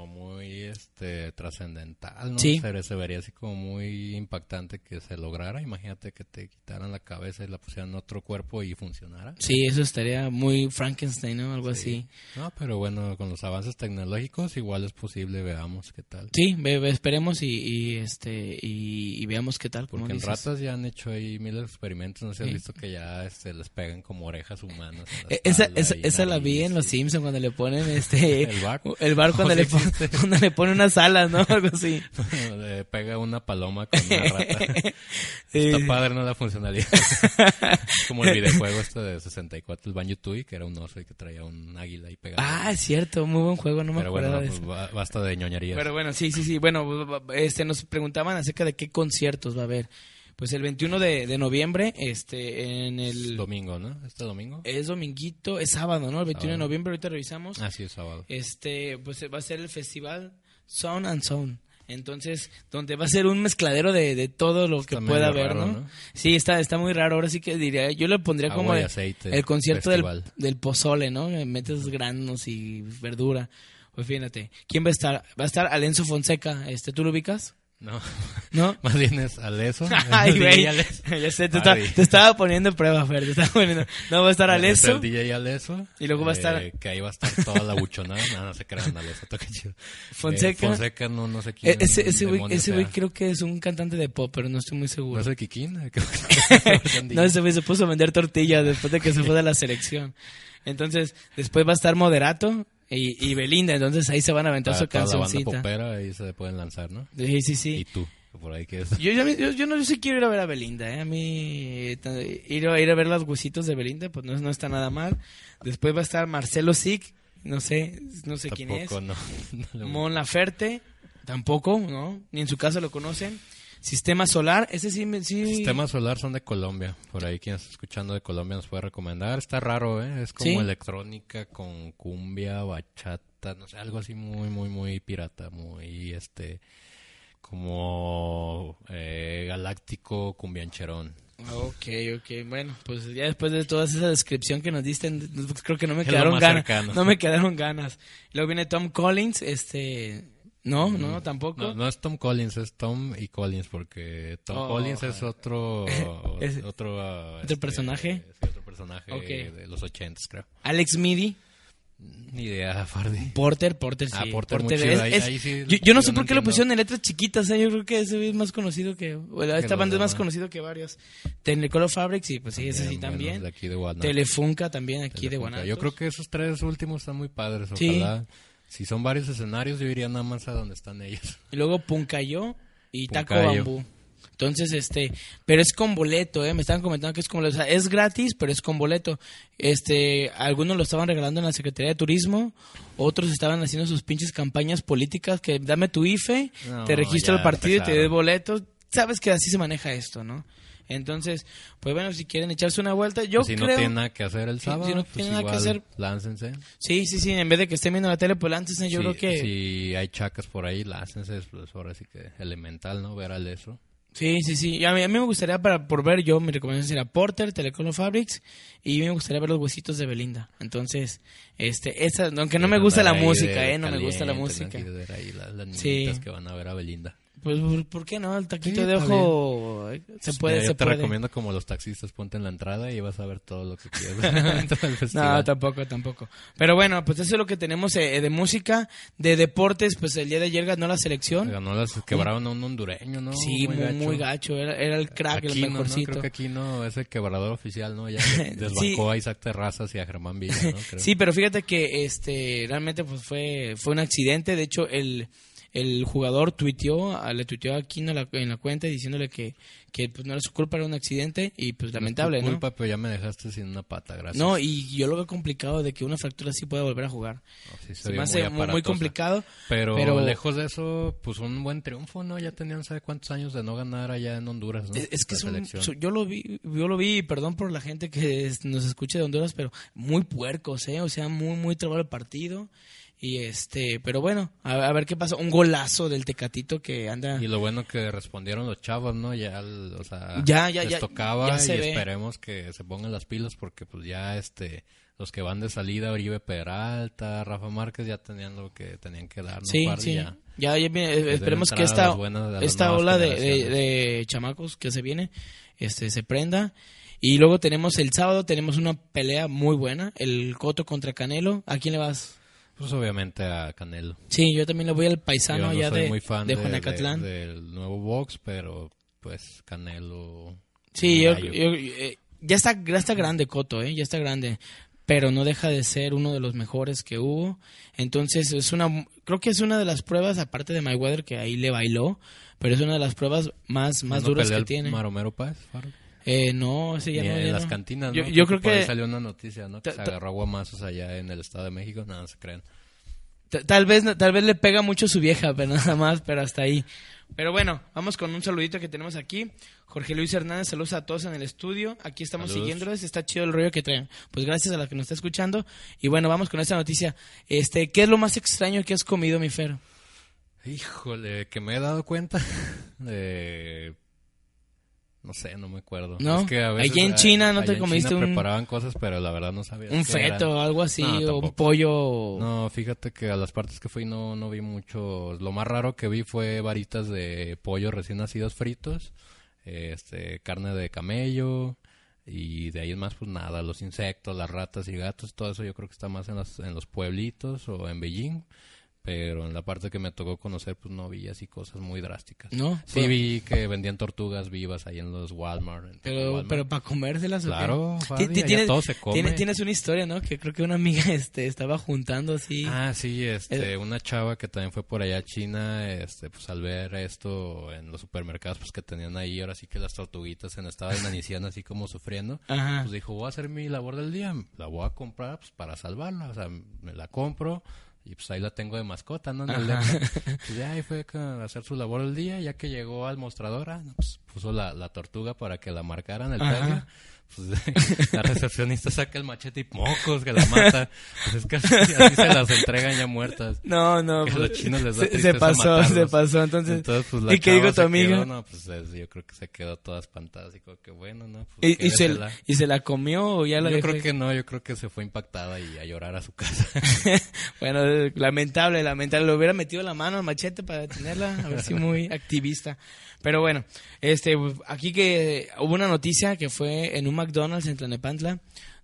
este trascendental, ¿no? Sí. Se, se vería así como muy impactante que se lograra. Imagínate que te quitaran la cabeza y la pusieran en otro cuerpo y funcionara. Sí, eso estaría muy Frankenstein, ¿no? Algo así. No, pero bueno, con los avances tecnológicos igual es posible, veamos qué tal. Sí, ve- ve- esperemos y, y, este y, y veamos qué tal. Porque en dices. ratas ya han hecho ahí de experimentos, no sé si has Sí. visto que ya este, les pegan como orejas humanas. Eh, Esa, esa, esa la vi nariz en Los Simpsons cuando le ponen este ¿El bar? el bar cuando, le sí cuando le pone unas alas, ¿no? Algo así. Le pega una paloma con una rata. Sí. Está padre, ¿no? La funcionalidad. Como el videojuego este de 64, el Banjo Tooie, que era un oso y que traía un águila y pegaba. Ah, es cierto, muy buen juego, no me Pero acuerdo bueno, de pues eso. basta de ñoñerías. Pero bueno, sí, sí, sí. Bueno, este nos preguntaban acerca de qué conciertos va a haber. Pues el 21 de, de noviembre, este, en el... Domingo, ¿no? ¿Este domingo? Es dominguito, es sábado, ¿no? El 21 de Sábado. noviembre, ahorita revisamos. Ah, sí, es sábado. este pues va a ser el festival Sound and Sound. Entonces, donde va a ser un mezcladero de, de todo lo que pueda haber, raro, ¿no? ¿no? Sí, está, está muy raro. Ahora sí que diría, yo le pondría Agua como el, aceite, el concierto del, del pozole, ¿no? Metes granos y verdura. Pues fíjate, ¿quién va a estar? Va a estar Alenzo Fonseca, este, ¿tú lo ubicas? No. ¿No? Más bien es Aleso. Ay, güey. Ya sé, te, estaba- te estaba poniendo en prueba, Fer. Te estaba poniendo. No, va a estar Es Aleso. el DJ Aleso. Y luego va a estar- eh, que ahí va a estar toda la buchonada. No, no se crean, Aleso. Toca chido. Fonseca. Eh, Fonseca, no, no sé E- quién. Ese, ese güey, ese güey creo que es un cantante de pop, pero no estoy muy seguro. ¿No es el Kikín? No, ese güey se puso a vender tortillas después de que se fue de la selección. Entonces, después va a estar Moderato y, y Belinda. Entonces ahí se van a aventar Para su toda la banda cancioncita. popera ahí se pueden lanzar, ¿no? Sí, sí, Y sí. tú, por ahí que es. Yo, yo, yo, yo no yo sí quiero ir a ver a Belinda, ¿eh? A mí ir, a, ir a ver los huesitos de Belinda, pues no, no está nada mal. Después va a estar Marcelo Sic, no sé, no sé quién es. Tampoco, no. no Mon Laferte, tampoco, ¿no? Ni en su caso lo conocen. Sistema Solar, ese sí, me- sí. Sistema solar son de Colombia. Por ahí quien está escuchando de Colombia nos puede recomendar. Está raro, ¿eh? Es como ¿Sí? electrónica con cumbia, bachata, no sé, algo así muy, muy, muy pirata, muy, este, como eh, galáctico cumbiancherón. Ok, ok, bueno, pues ya después de toda esa descripción que nos diste, pues creo que no me Es quedaron ganas. No me quedaron ganas. Luego viene Tom Collins, este, no, no, tampoco. No, no es Tom Collins, es Tom y Collins, porque Tom Oh. Collins es otro, Es- otro, ah, ¿Otro personaje? sí, otro personaje de los ochentas, creo. Alex Midi, Ni idea, Fardi. Porter, Porter, sí. Ah, Porter, muy es-. Ahí- es- ahí sí, yo, yo no sé por qué lo pusieron en letras chiquitas, ¿eh? yo creo que ese es más conocido que, bueno, esta banda es más conocido que varios. Technicolor Fabrics, sí, pues sí, ese sí Bien, bueno, también. de aquí de Guanajuato. Telefunca también aquí de Telefunca. Guanajuato. Yo creo que esos tres últimos están muy padres. Sí. Si son varios escenarios, yo iría nada más a donde están ellos. Y luego Puncayo y Taco. Bambú. Entonces, este, pero es con boleto, ¿eh? Me estaban comentando que es con boleto. O sea, es gratis, pero es con boleto. Este, algunos lo estaban regalando en la Secretaría de Turismo, otros estaban haciendo sus pinches campañas políticas que dame tu IFE, No, te registro el partido y te doy boletos. Sabes que así se maneja esto, ¿no? Entonces, pues bueno, si quieren echarse una vuelta, yo si creo... no tienen nada que hacer el sábado, si no pues tienen nada que hacer. láncense. Sí, sí, sí, en vez de que estén viendo la tele, pues antes yo Si- creo que... Si hay chacas por ahí, láncense. Pues ahora sí que elemental, ¿no? Ver al eso. Sí, sí, sí. A mí, a mí me gustaría, para por ver, yo mi recomendación sería Porter, Telecolor Fabrics, y me gustaría ver los huesitos de Belinda. Entonces, este, esa, aunque no me gusta la música, eh, no me gusta la música. ahí las, las Sí. que van a ver a Belinda. Pues, ¿por- ¿por qué no? El taquito Sí, de ojo eh, se puede, Mira, yo se te puede. recomiendo como los taxistas, ponte en la entrada y vas a ver todo lo que quieras. No, festival. tampoco, tampoco. Pero bueno, pues eso es lo que tenemos eh, de música, de deportes, pues el día de ayer ganó la selección. Ganó las quebraron a un hondureño, ¿no? Sí, muy, muy gacho, Era, era el crack, el mejorcito. Creo que aquí no es el quebrador oficial, ¿no? Ya Sí. desbancó a Isaac Terrazas y a Germán Villa, ¿no? Creo. Sí, pero fíjate que este realmente pues fue fue un accidente. De hecho, el, el jugador tuiteó, a- le tuiteó a en la, en la cuenta diciéndole que, que pues no era su culpa, era un accidente y pues lamentable, No es tu ¿no? culpa, pero ya me dejaste sin una pata, gracias. No, y yo lo veo complicado de que una fractura así pueda volver a jugar. No, sí se me hace muy, muy complicado. Pero, pero- lejos de eso, pues un buen triunfo, ¿no? Ya tenían, ¿sabe cuántos años de no ganar allá en Honduras, ¿no? Es, es que es un- yo lo vi, yo lo vi, perdón por la gente que nos escucha de Honduras, pero muy puercos, eh, o sea, muy muy trabado el partido y este, pero bueno, a, a ver qué pasa, un golazo del Tecatito que anda Y lo bueno que respondieron los chavos, ¿no? Ya, o sea, Ya, ya, les ya, tocaba ya y ve. esperemos que se pongan las pilas porque pues ya este los que van de salida, Oribe Peralta, Rafa Márquez ya tenían lo que tenían que dar, ¿no? Sí, Par, sí. ya. Ya, ya viene, esperemos que esta, buenas- esta ola de, de, de chamacos que se viene este se prenda. Y luego tenemos el sábado, tenemos una pelea muy buena, el Coto contra Canelo. ¿A quién le vas? Pues obviamente a Canelo. Sí, yo también le voy al paisano Yo no allá soy de, muy fan de de- Juanacatlán. de- del nuevo box, pero pues Canelo. Sí, yo, yo- eh, ya está ya está grande Coto, eh, ya está grande, pero no deja de ser uno de los mejores que hubo. Entonces es una, creo que es una de las pruebas, aparte de Mayweather que ahí le bailó, pero es una de las pruebas más más ¿No duras que tiene. Maromero Faro? Eh, no, ese ya Ni no. en ya las no. cantinas, Yo, ¿no? yo Porque creo por ahí que salió una noticia, ¿no? Que se agarró guamazos allá en el Estado de México. Nada, no se crean. t- tal vez tal vez le pega mucho su vieja, pero nada más, pero hasta ahí. Pero bueno, vamos con un saludito que tenemos aquí. Jorge Luis Hernández, saludos a todos en el estudio. Aquí estamos Saludos. siguiéndoles, está chido el rollo que traen. Pues gracias a la que nos está escuchando. Y bueno, vamos con esta noticia. Este, ¿qué es lo más extraño que has comido, mi Fer? Híjole, que me he dado cuenta de... No sé, no me acuerdo. ¿No? Es que a veces, Allí en China, ¿no te comiste China un- preparaban cosas, pero la verdad no sabía. Un feto o algo así, No, o un pollo. No, fíjate que a las partes que fui no, no vi mucho. Lo más raro que vi fue varitas de pollo recién nacidos fritos, este, carne de camello y de ahí en más pues nada, los insectos, las ratas y gatos, todo eso yo creo que está más en los, en los pueblitos o en Beijing. Pero en la parte que me tocó conocer, pues no vi así cosas muy drásticas. ¿No? Sí Pero- vi que vendían tortugas vivas ahí en los Walmart. en Pero, Walmart. pero para comérselas. Claro, Fabi, tienes, todo se come. tienes- tienes una historia, ¿no? Que creo que una amiga este, estaba juntando así. Ah, sí, este, Eh. una chava que también fue por allá a China, este, pues al ver esto en los supermercados, pues que tenían ahí, ahora sí que las tortuguitas en estado de así como sufriendo, Ajá. pues dijo, voy a hacer mi labor del día, la voy a comprar pues para salvarla, o sea, me la compro y pues ahí la tengo de mascota, ¿no? En el. Pues ya ahí fue a hacer su labor del día, ya que llegó al mostrador, ah, pues puso la, la tortuga para que la marcaran el Ajá. Pues, la recepcionista saca el machete y mocos que la mata. Pues es que así, así se las entregan ya muertas. No, no. Que a pues, los chinos les da se, pasó, matarlos. se pasó. Entonces, Entonces, pues, la ¿y qué dijo tu amiga? quedó, no, pues es- yo creo que se quedó toda espantada, así como que bueno, ¿no? Pues, ¿Y, y se, quédesela. ¿Y se la comió o ya la Yo creo que no, yo creo que se fue impactada y a llorar a su casa. bueno, lamentable, lamentable. Le hubiera metido la mano al machete para detenerla, a ver si muy activista. Pero bueno, este, aquí que hubo una noticia que fue en un McDonald's en Tlanepantla,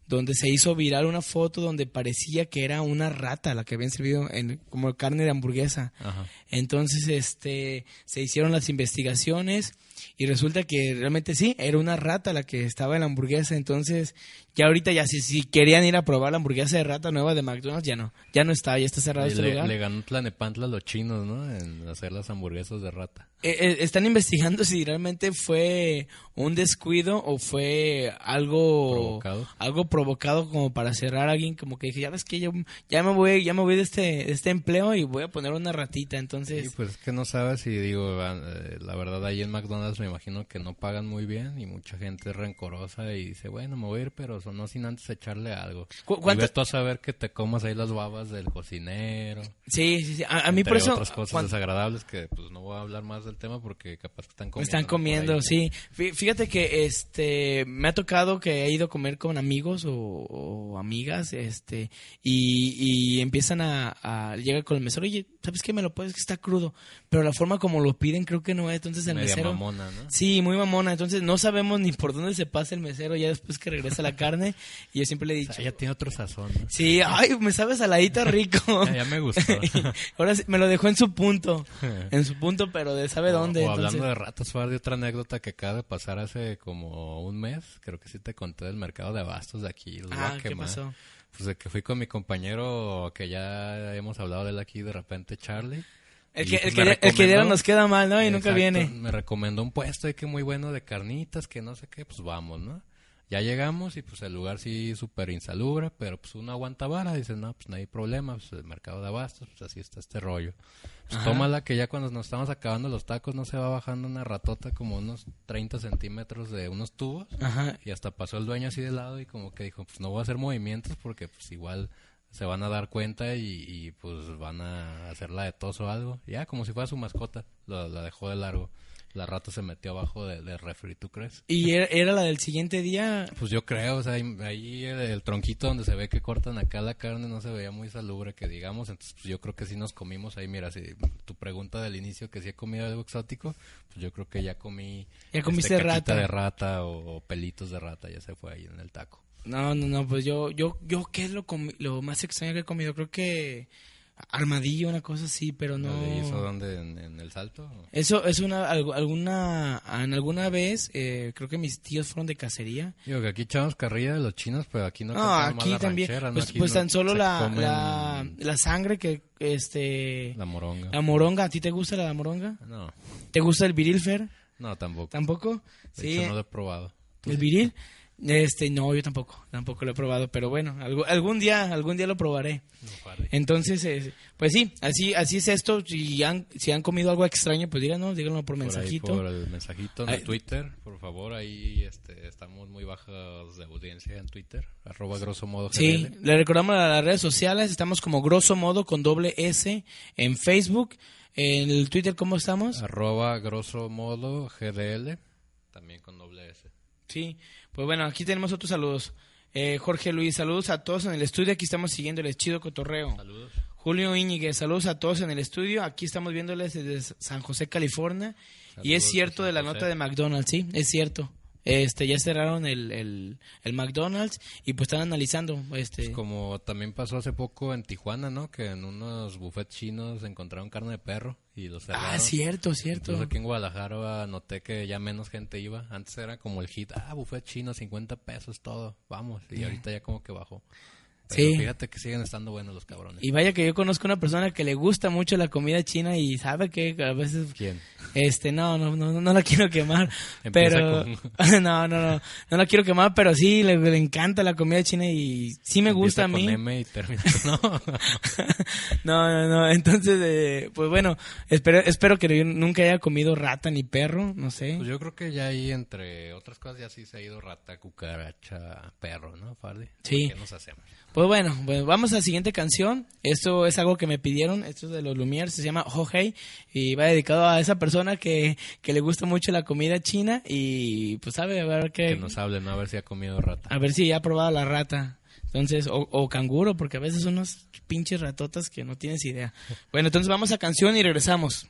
donde se hizo viral una foto donde parecía que era una rata la que habían servido en, como carne de hamburguesa. Ajá. Entonces, este, se hicieron las investigaciones y resulta que realmente sí, era una rata la que estaba en la hamburguesa. Entonces, ya ahorita ya si, si querían ir a probar la hamburguesa de rata nueva de McDonald's, ya no, ya no está, ya está cerrado Y este le, lugar. le ganó Tlanepantla a los chinos, ¿no? En hacer las hamburguesas de rata. Eh, eh, están investigando si realmente fue un descuido o fue algo Provocado. algo provocado como para cerrar a alguien como que dije ya ves que yo ya me voy ya me voy de este de este empleo y voy a poner una ratita entonces Sí, pues es que no sabes si digo, van, eh, la verdad ahí en McDonald's me imagino que no pagan muy bien y mucha gente es rencorosa y dice, bueno, me voy a ir, pero so- no sin antes echarle algo. ¿Cu- Y cuánto- ves tú a saber que te comas ahí las babas del cocinero. Sí, sí, sí. A, a mí por eso... otras cosas desagradables que pues no voy a hablar más del tema porque capaz que están comiendo. Están ¿no? Comiendo, ahí. sí. Fí- Fíjate que este me ha tocado que he ido a comer con amigos o, o amigas, este, y, y empiezan a, a llegar con el mesero, oye, ¿sabes qué? Me lo puedes que está crudo, pero la forma como lo piden creo que no es, entonces el Media mesero. mamona, ¿no? Sí, muy mamona, entonces no sabemos ni por dónde se pasa el mesero ya después que regresa la carne, y yo siempre le he O dicho, sea, ya tiene otro sazón. ¿no? sí, ay, me sabe saladita rico. Ya, ya me gustó. Ahora sí, me lo dejó en su punto, en su punto, pero de sabe dónde. O, o entonces- hablando de ratas, fue de otra anécdota que acaba de pasar hace como un mes. Creo que sí te conté del mercado de abastos de aquí. los Ah, ¿qué pasó? Pues de que fui con mi compañero que ya hemos hablado de él aquí, de repente Charlie. El que, pues, el, que, el que recomendó- diario nos queda mal, ¿no? Y nunca viene. Me recomendó un puesto ahí que muy bueno de carnitas, que no sé qué, pues vamos, ¿no? Ya llegamos y pues el lugar sí súper insalubre, pero pues uno aguanta vara, dice, no, pues no hay problema, pues el mercado de abastos, pues así está este rollo. Pues tómala que ya cuando nos estamos acabando los tacos no se va bajando una ratota como unos 30 centímetros de unos tubos Ajá. y hasta pasó el dueño así de lado y como que dijo, pues no voy a hacer movimientos porque pues igual se van a dar cuenta y, y, pues van a hacerla de tos o algo. Ya, como si fuera su mascota, la, la dejó de largo. La rata se metió abajo de- del refri, ¿tú crees? Y era, era la del siguiente día. Pues yo creo, o sea, ahí- ahí el, el tronquito donde se ve que cortan acá la carne no se veía muy salubre, que digamos, entonces pues yo creo que sí nos comimos ahí, mira, si tu pregunta del inicio que si he comido algo exótico, pues yo creo que ya comí Ya comiste este, rata. de rata o, o pelitos de rata, ya se fue ahí en el taco. No, no, no, pues yo, yo, yo, ¿qué es lo, lo más extraño que he comido? Creo que armadillo, una cosa así, pero no. ¿Y eso dónde? ¿En, en el salto? Eso es una, algu- alguna, en alguna vez, eh, creo que mis tíos fueron de cacería. Digo que aquí echamos carrilla de los chinos, pero aquí no No, aquí la también, ranchera, ¿no? pues, Aquí pues no tan solo la, comen la, la sangre que, este, la moronga. la moronga, ¿a ti te gusta la moronga? No, ¿Te gusta el virilfer? no, tampoco. ¿Tampoco? De Sí, hecho, no lo he probado. ¿El viril? Este, no, yo tampoco, tampoco lo he probado, pero bueno, algu- algún día, algún día lo probaré. No. Entonces, eh, pues sí, así, así es esto. Si han, si han comido algo extraño, pues díganos, díganlo por Por ahí, mensajito. por el mensajito en Twitter, por favor, ahí este, estamos muy bajos de audiencia en Twitter, arroba grosso modo Sí, le recordamos a las redes sociales, estamos como grosso modo con doble S en Facebook, en el Twitter, ¿cómo estamos? arroba grosso modo GDL, también con doble S. Sí, pues bueno, aquí tenemos otros saludos. Eh, Jorge Luis, saludos a todos en el estudio, aquí estamos siguiéndoles, chido cotorreo. Saludos. Julio Íñiguez, saludos a todos en el estudio. Aquí estamos viéndoles desde San José, California. y es Saludos cierto de la nota de McDonald's, sí, es cierto. Este, ya cerraron el, el, el McDonald's y pues están analizando. Este, Como también pasó hace poco en Tijuana, ¿no? Que en unos buffets chinos encontraron carne de perro y los cerraron. ah, cierto, cierto. Incluso aquí en Guadalajara noté que ya menos gente iba. Antes era como el hit, ah, buffet chino, 50 pesos, todo, vamos. Y ahorita ya como que bajó. Pero Sí. fíjate que siguen estando buenos los cabrones. Y vaya que yo conozco una persona que le gusta mucho la comida china y sabe que a veces ¿Quién? Este, no, no, no, no la quiero quemar, pero con- no, no, no, no la quiero quemar, pero sí le, le encanta la comida china y sí me gusta a mí. Con M y termina no. no, no, no, entonces, eh, pues bueno, espero, espero que yo nunca haya comido rata ni perro, no sé. Pues yo creo que ya ahí, entre otras cosas, ya sí se ha ido rata, cucaracha, perro, ¿no, Farley? Sí. ¿Qué nos hacemos? Pues bueno, pues vamos a la siguiente canción. Esto es algo que me pidieron, esto es de los Lumière, se llama Oh Hey y va dedicado a esa persona que, que le gusta mucho la comida china y pues sabe a ver qué, Que nos hablen, ¿no? A ver si ha comido rata. A ver si ya ha probado la rata. Entonces, o, o canguro, porque a veces son unos pinches ratotas que no tienes idea. Bueno, entonces vamos a canción y regresamos.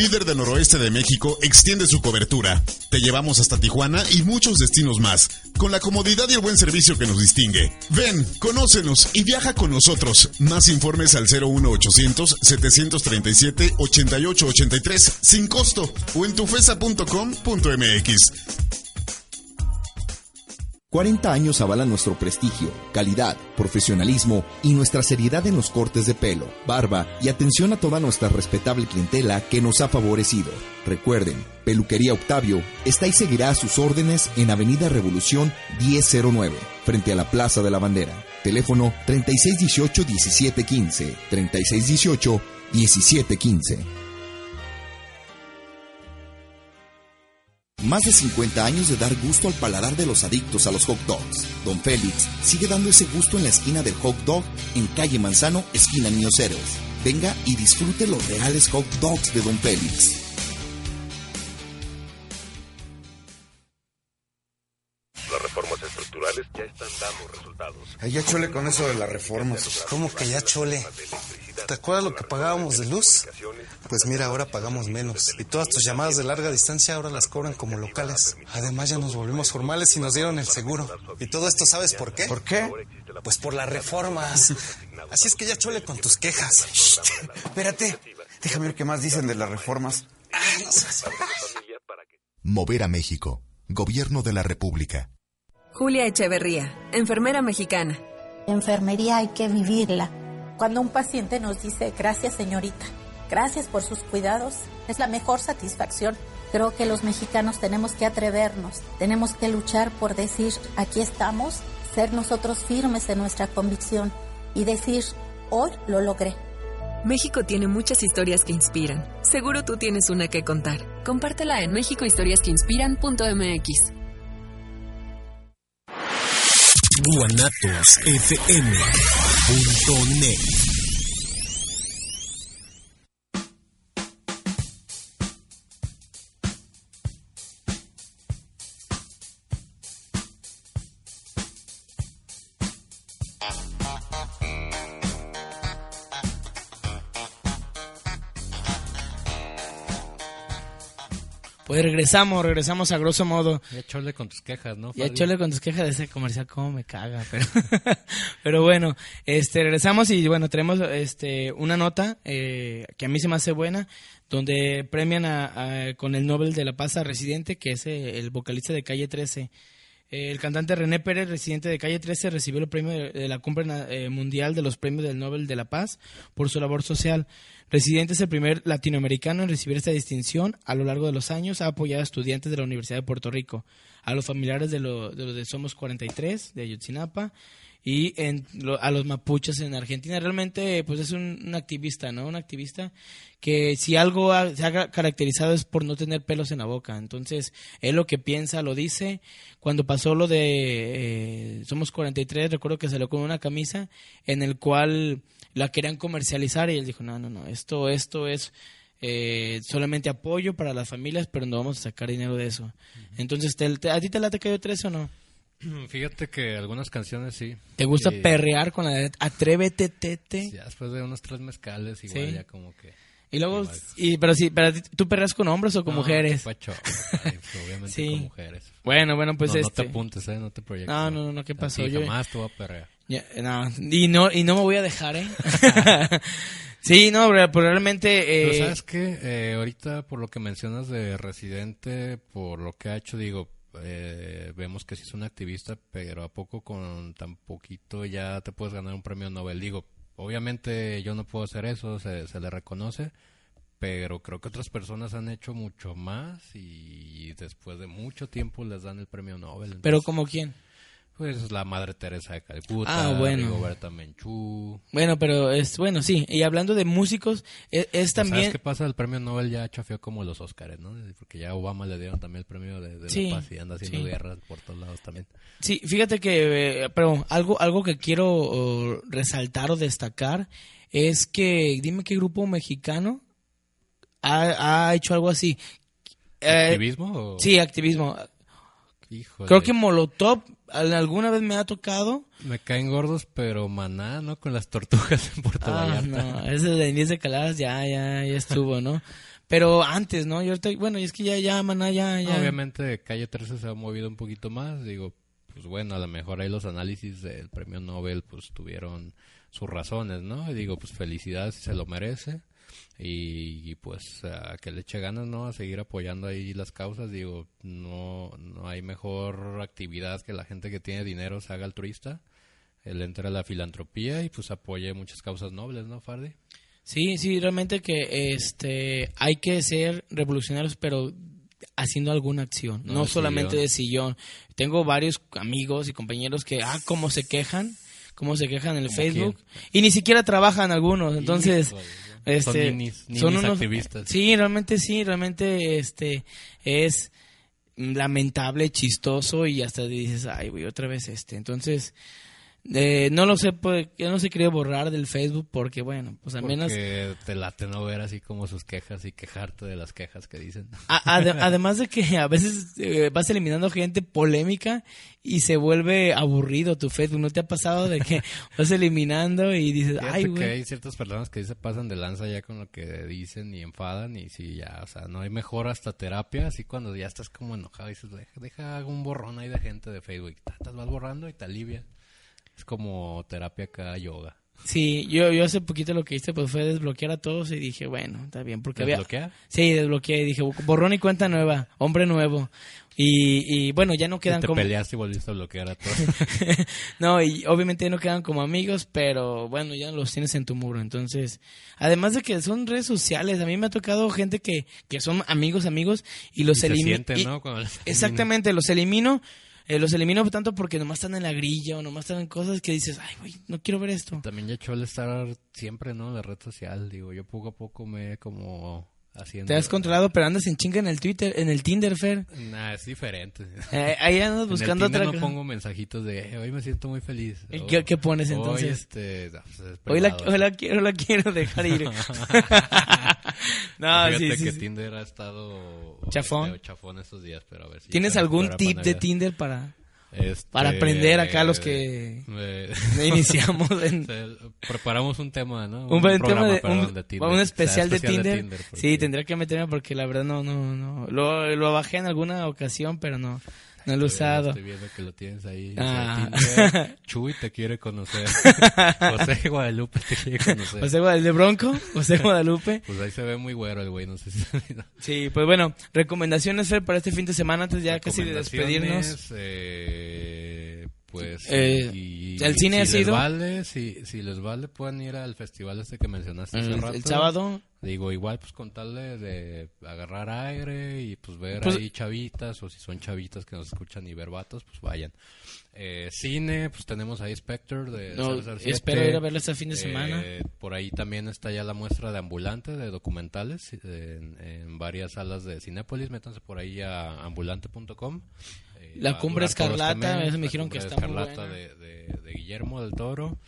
Líder del noroeste de México extiende su cobertura. Te llevamos hasta Tijuana y muchos destinos más, con la comodidad y el buen servicio que nos distingue. Ven, conócenos y viaja con nosotros. Más informes al 01800 737 8883 sin costo o en tufesa.com.mx. 40 años avalan nuestro prestigio, calidad, profesionalismo y nuestra seriedad en los cortes de pelo, barba y atención a toda nuestra respetable clientela que nos ha favorecido. Recuerden, Peluquería Octavio está y seguirá a sus órdenes en Avenida Revolución 1009, frente a la Plaza de la Bandera. Teléfono 3618-1715, 3618-1715. Más de 50 años de dar gusto al paladar de los adictos a los hot dogs. Don Félix sigue dando ese gusto en la esquina del hot dog en calle Manzano, esquina Niños Héroes. Venga y disfrute los reales hot dogs de Don Félix. Las reformas estructurales ya están dando resultados. Ay, ya chole con eso de las reformas. ¿Cómo que ya chole? ¿Te acuerdas lo que pagábamos de luz? Pues mira, ahora pagamos menos. Y todas tus llamadas de larga distancia ahora las cobran como locales. Además ya nos volvimos formales y nos dieron el seguro. Y todo esto ¿sabes por qué? ¿Por qué? Pues por las reformas. Así es que ya chole con tus quejas. Espérate, déjame ver qué más dicen de las reformas. Mover a México. Gobierno de la República. Julia Echeverría, enfermera mexicana. Enfermería hay que vivirla. Cuando un paciente nos dice, gracias señorita, gracias por sus cuidados, es la mejor satisfacción. Creo que los mexicanos tenemos que atrevernos, tenemos que luchar por decir, aquí estamos, ser nosotros firmes en nuestra convicción y decir, hoy lo logré. México tiene muchas historias que inspiran. Seguro tú tienes una que contar. Compártela en mexicohistoriasqueinspiran.mx. guanatosfm.net Pues regresamos, regresamos a grosso modo. Ya chole con tus quejas, ¿no? Ya Fabi? chole con tus quejas de ese comercial, cómo me caga, pero, pero bueno, este, regresamos y bueno, tenemos este, una nota eh, que a mí se me hace buena, donde premian a, a- con el Nobel de la Paz a Residente, que es eh, el vocalista de Calle 13. El cantante René Pérez, residente de Calle 13, recibió el premio de, la cumbre eh, mundial de los premios del Nobel de la Paz por su labor social. Residente es el primer latinoamericano en recibir esta distinción. A lo largo de los años ha apoyado a estudiantes de la Universidad de Puerto Rico, a los familiares de, lo- de los de Somos 43, de Ayotzinapa, y en lo- a los mapuches en Argentina. Realmente, pues es un, un activista, ¿no? Un activista que si algo ha- se ha ca- caracterizado es por no tener pelos en la boca. Entonces, él lo que piensa lo dice. Cuando pasó lo de eh, Somos 43, recuerdo que salió con una camisa en el cual la querían comercializar y él dijo, no, no, no, esto, esto es eh, solamente apoyo para las familias, pero no vamos a sacar dinero de eso. Entonces, ¿te- te- ¿a ti te late Calle 13 o no? Fíjate que algunas canciones sí. ¿Te gusta Y- perrear con la de Atrévete, tete? Ya después de unos tres mezcales, igual Sí. ya como que... Y luego, y, pero sí, pero ¿tú perreas con hombres o con No, mujeres? pacho, pues, obviamente Sí. con mujeres. Bueno, bueno, pues no, No este- te apuntes, ¿eh? No te proyectes. No, no, no, no, ¿qué pasó? Yo- jamás te voy a perrear. Ya, no, y no, y no me voy a dejar, ¿eh? sí, no, pues realmente... Pero eh, ¿sabes qué? Eh, ahorita, por lo que mencionas de Residente, por lo que ha hecho, digo, eh, vemos que sí es un activista, pero ¿a poco con tan poquito ya te puedes ganar un premio Nobel? Digo, obviamente yo no puedo hacer eso, se, se le reconoce, pero creo que otras personas han hecho mucho más y después de mucho tiempo les dan el premio Nobel. ¿Pero como quién? Pues la Madre Teresa de Calcuta, Ah, bueno. Rigoberta Menchú. Bueno, pero es, bueno, sí, y hablando de músicos, e- es, ¿Sabes también... qué pasa? El premio Nobel ya chafió como los Óscares, ¿no? Porque ya Obama le dieron también el premio de, de Sí, la paz y anda haciendo sí. guerras por todos lados también. Sí, fíjate que, eh, pero algo, algo que quiero oh, resaltar o destacar es que, dime qué grupo mexicano ha, ha hecho algo así. Eh, ¿Activismo o- Sí, activismo. Híjole. Creo que Molotov al- alguna vez me ha tocado. Me caen gordos, pero maná, ¿no? Con las tortugas en Puerto Ah, Vallarta. no, ese de Inés de Caladas ya, ya, ya estuvo, ¿no? Pero antes, ¿no? Yo ahorita, bueno, y es que ya, ya, maná, ya, ya. Obviamente Calle 13 se ha movido un poquito más, digo, pues bueno, a lo mejor ahí los análisis del premio Nobel pues tuvieron sus razones, ¿no? Y digo, pues felicidades si se lo merece y, y, pues a que le eche ganas, ¿no? A seguir apoyando ahí las causas, digo, no, no hay mejor actividad que la gente que tiene dinero se haga altruista, él entra a la filantropía y pues apoye muchas causas nobles, ¿no, Fardi? Sí, sí, realmente que este hay que ser revolucionarios, pero haciendo alguna acción, no, No de solamente sillón. de sillón. Tengo varios amigos y compañeros que, ah, cómo se quejan, cómo se quejan en el ¿Como Facebook y ni siquiera trabajan algunos, entonces Híjole, este son ninis- ninis son unos activistas. Sí, realmente sí, realmente este es lamentable, chistoso y hasta dices, ay, güey, otra vez este. Entonces, eh, no lo sé, pues, yo no se quería borrar del Facebook porque, bueno, pues al menos... Porque te late no ver así como sus quejas y quejarte de las quejas que dicen. A- además de que a veces eh, vas eliminando gente polémica y se vuelve aburrido tu Facebook. ¿No te ha pasado de que vas eliminando y dices, Fíjate ay, que güey? hay ciertas personas que se pasan de lanza ya con lo que dicen y enfadan y si ya, o sea, no hay mejor hasta terapia, así cuando ya estás como enojado dices, deja, deja un borrón ahí de gente de Facebook, ta, vas borrando y te alivia. Es como terapia acá, yoga. Sí, yo, yo hace poquito lo que hice pues fue desbloquear a todos y dije, bueno, está bien, porque había... ¿Desbloquear? Sí, desbloqueé y dije, borrón y cuenta nueva, hombre nuevo. Y, y bueno, ya no quedan te como... peleaste y volviste a bloquear a todos. no, y obviamente ya no quedan como amigos, pero bueno, ya los tienes en tu muro. Entonces, además de que son redes sociales, a mí me ha tocado gente que, que son amigos, amigos, y los elimino. ¿no? Cuando Exactamente, los elimino. Eh, los elimino tanto porque nomás están en la grilla o nomás están en cosas que dices, ay, güey, no quiero ver esto. También ya chole estar siempre, ¿no? La red social, digo, yo poco a poco me he como haciendo... Te has controlado, pero andas en chinga en el Twitter, en el Tinder, Fer. Nah, es diferente. Eh, ahí andas buscando en el Tinder otra no pongo mensajitos de "Eh, hoy me siento muy feliz. ¿Y O, qué- qué pones "Hoy, entonces? este, no, pues, es Hoy la, privado". hoy la quiero, la quiero dejar ir. no, Fíjate sí, sí, que sí. Tinder ha estado Chafón. feo, chafón estos días, pero a ver si ¿Tienes algún tip de. Tinder para, Este, para aprender acá los que eh, iniciamos en... sea, preparamos un tema, ¿no? Un, buen programa, tema de, perdón, un, de Tinder. un O sea, especial, de Tinder. porque- Sí, tendría que meterme porque la verdad no, no, no. Lo, lo bajé en alguna ocasión, pero no, no lo he usado. Estoy viendo que lo tienes ahí. Ah. o sea, Tinder. Chuy te quiere conocer. José Guadalupe te quiere conocer. José Guadalupe Bronco, José Guadalupe. Pues ahí se ve muy güero el güey, no sé si... Sí, pues bueno, recomendaciones para este fin de semana antes ya casi de despedirnos. Eh, pues Eh, y- ¿el cine si ha les vale, si, si les vale pueden ir al festival este que mencionaste hace El- rato. el sábado. Digo, igual pues contarle de agarrar aire y pues ver Pues- ahí chavitas o si son chavitas que nos escuchan y ver vatos, pues vayan. Eh, cine, pues tenemos ahí Spectre de No, 007. espero ir a este fin de semana. Eh, por ahí también está ya la muestra de ambulante, de documentales, en, en varias salas de Cinépolis. Métanse por ahí a ambulante.com. La Cumbre Escarlata, esa me dijeron que está muy Escarlata buena. de, de- de Guillermo del Toro.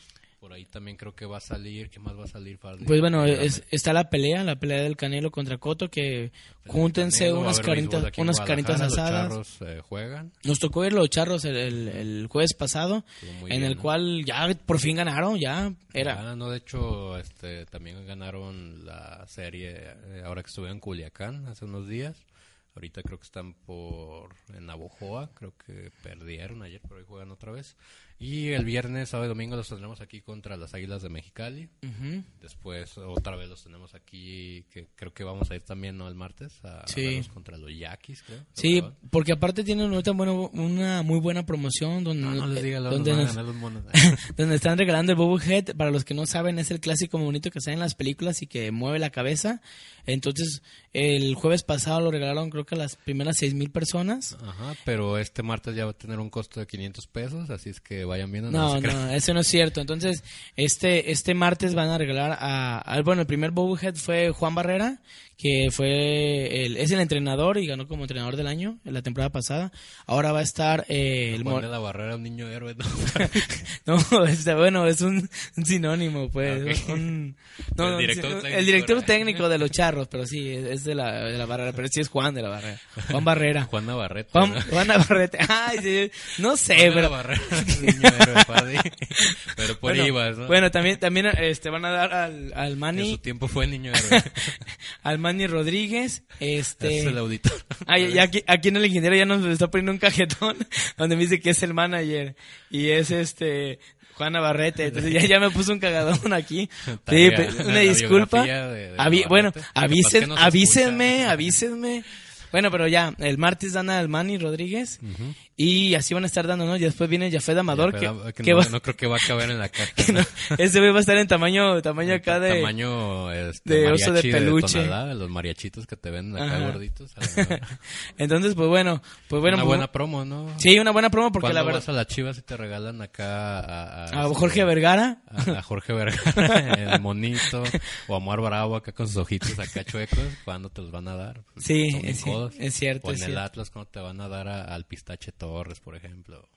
Por ahí también creo que va a salir. ¿Qué más va a salir? Farley? Pues bueno, es- está la pelea, la pelea del Canelo contra Coto, que júntense Canelo, unas caritas, unas caritas asadas. Los charros eh, juegan. Nos tocó ir los charros el, el- el jueves pasado, muy en bien, el ¿no? cual ya por fin ganaron, ya era. Ah, no, de hecho, este, también ganaron la serie eh, ahora que estuve en Culiacán hace unos días. Ahorita creo que están por en Navojoa, creo que perdieron ayer, pero hoy juegan otra vez. Y el viernes, sábado y domingo los tendremos aquí contra las Águilas de Mexicali. Después otra vez los tenemos aquí, que creo que vamos a ir también, ¿no? El martes a, a Sí. verlos contra los Yaquis, creo. Sí, porque aparte tienen ahorita bueno, una muy buena promoción donde, No, no les diga, donde, nos a los monos. donde están regalando el Bobblehead. Para los que no saben, es el clásico bonito que sale en las películas y que mueve la cabeza. Entonces, el jueves pasado lo regalaron creo que a las primeras seis mil personas. Ajá, pero este martes ya va a tener un costo de 500 pesos, así es que vayan viendo. No, no, eso no es cierto. Entonces, este este martes van a regalar a, a- bueno, el primer Bobblehead fue Juan Barrera, que fue el, es el entrenador y ganó como entrenador del año en la temporada pasada. Ahora va a estar eh, el Juan de la Barrera, un niño héroe. ¿no? No, está bueno, es un, un sinónimo, pues. Ah, ok. un- no, El director técnico el director era. técnico de los charros, pero sí, es, de, la, de la barrera, pero sí es Juan de la barrera. Juan Barrera. Juan Navarrete. Juan. Juan Navarrete. Ay, sí, no sé, Juan de pero. Niño héroe, padre. Pero por Bueno, Chivas, ¿no? bueno, también, también este, van a dar al, al En Manny, su tiempo fue niño héroe. al Manny Rodríguez, este... Es el auditor. Aquí, aquí en el ingeniero ya nos está poniendo un cajetón donde me dice que es el manager y es este Juan Navarrete. Entonces ya, ya me puso un cagadón aquí. Sí, una disculpa. biografía de- de Avi- Navarrete. bueno, avisen, no se avísenme, avísenme. Bueno, pero ya, el martes dan al Manny Rodríguez y así van a estar dando, ¿no? Y después viene Jafet Amador, que, Pero, que que no, va- no creo que va a caber en la caja. no, ese güey va a estar en tamaño, tamaño acá de... tamaño este, de oso de peluche. Tonalá, de los mariachitos que te venden acá Ajá. gorditos. Entonces, pues bueno, pues bueno. una pues- buena promo, ¿no? Sí, una buena promo porque ¿Cuándo la verdad... vas a las chivas y te regalan acá a... A Jorge Vergara. A, a Jorge Vergara, el monito. O a Omar Bravo acá con sus ojitos acá chuecos. ¿Cuándo te los van a dar? Pues, Sí, es es cierto, O en el cierto. Atlas, ¿cuándo te van a dar al Pistache Torres, por ejemplo?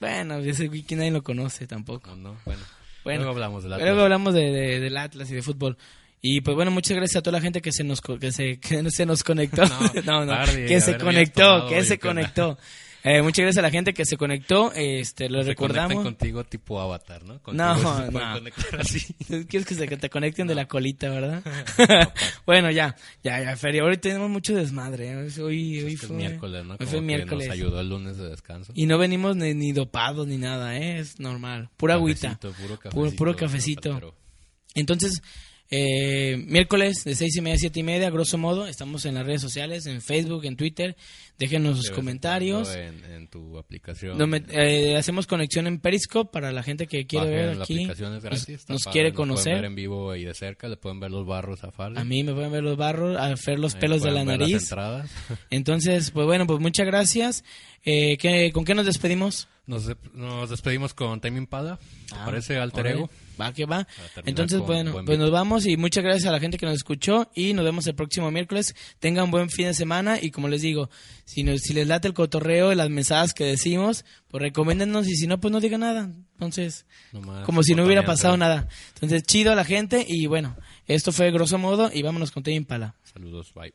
Bueno, ese que nadie lo conoce tampoco. No, bueno. Bueno, Luego hablamos del Atlas. Luego hablamos de, de- del Atlas y de fútbol. Y pues bueno, muchas gracias a toda la gente que se nos que se, que se nos conectó. No, no, tarde, que se conectó, que se conectó. Eh, muchas gracias a la gente que se conectó. Este, lo Se recordamos. contigo tipo avatar, ¿no? Contigo No, no. así. Quieres que se que te conecten de la colita, ¿verdad? bueno, ya, ya, ya, Feria. Hoy tenemos mucho desmadre. ¿eh? Hoy, hoy Es que fue es miércoles, ¿no? Hoy fue miércoles. Nos ayudó el lunes de descanso. Y no venimos ni, ni dopados ni nada, ¿eh? Es normal. Pura agüita. Cafecito, puro Puro, cafecito, puro no cafecito. Entonces, eh, miércoles de seis y media a siete y media, grosso modo, estamos en las redes sociales, en Facebook, en Twitter. Déjenos sus comentarios. En, en tu aplicación. No me- eh, hacemos conexión en Periscope para la gente que quiere Bajen ver la aquí. nos- padre, quiere nos conocer. ver en vivo y de cerca, le pueden ver los barros a. A mí me pueden ver los barros, a ver los pelos de la nariz. Entonces, pues bueno, pues muchas gracias. Eh, ¿qué- ¿Con qué nos despedimos? Nos, de- nos despedimos con Time Impala. ¿Te Ah, parece Alter. Ego? Va que va. Entonces, con bueno, buen pues nos vamos y muchas gracias a la gente que nos escuchó y nos vemos el próximo miércoles. Tengan buen fin de semana y como les digo, si, nos- si les late el cotorreo y las mensajes que decimos, pues recomiéndennos y si no, pues no digan nada. Entonces, Nomás como si no hubiera pasado nada. Entonces, chido a la gente y bueno, esto fue grosso modo y vámonos con Tame Impala. Saludos, bye.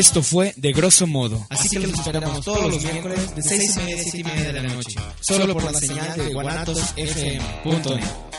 Esto fue de grosso modo. Así que los esperamos todos los miércoles de 6 y media a 7 y media de la noche. Solo por la señal de guanatosfm.net.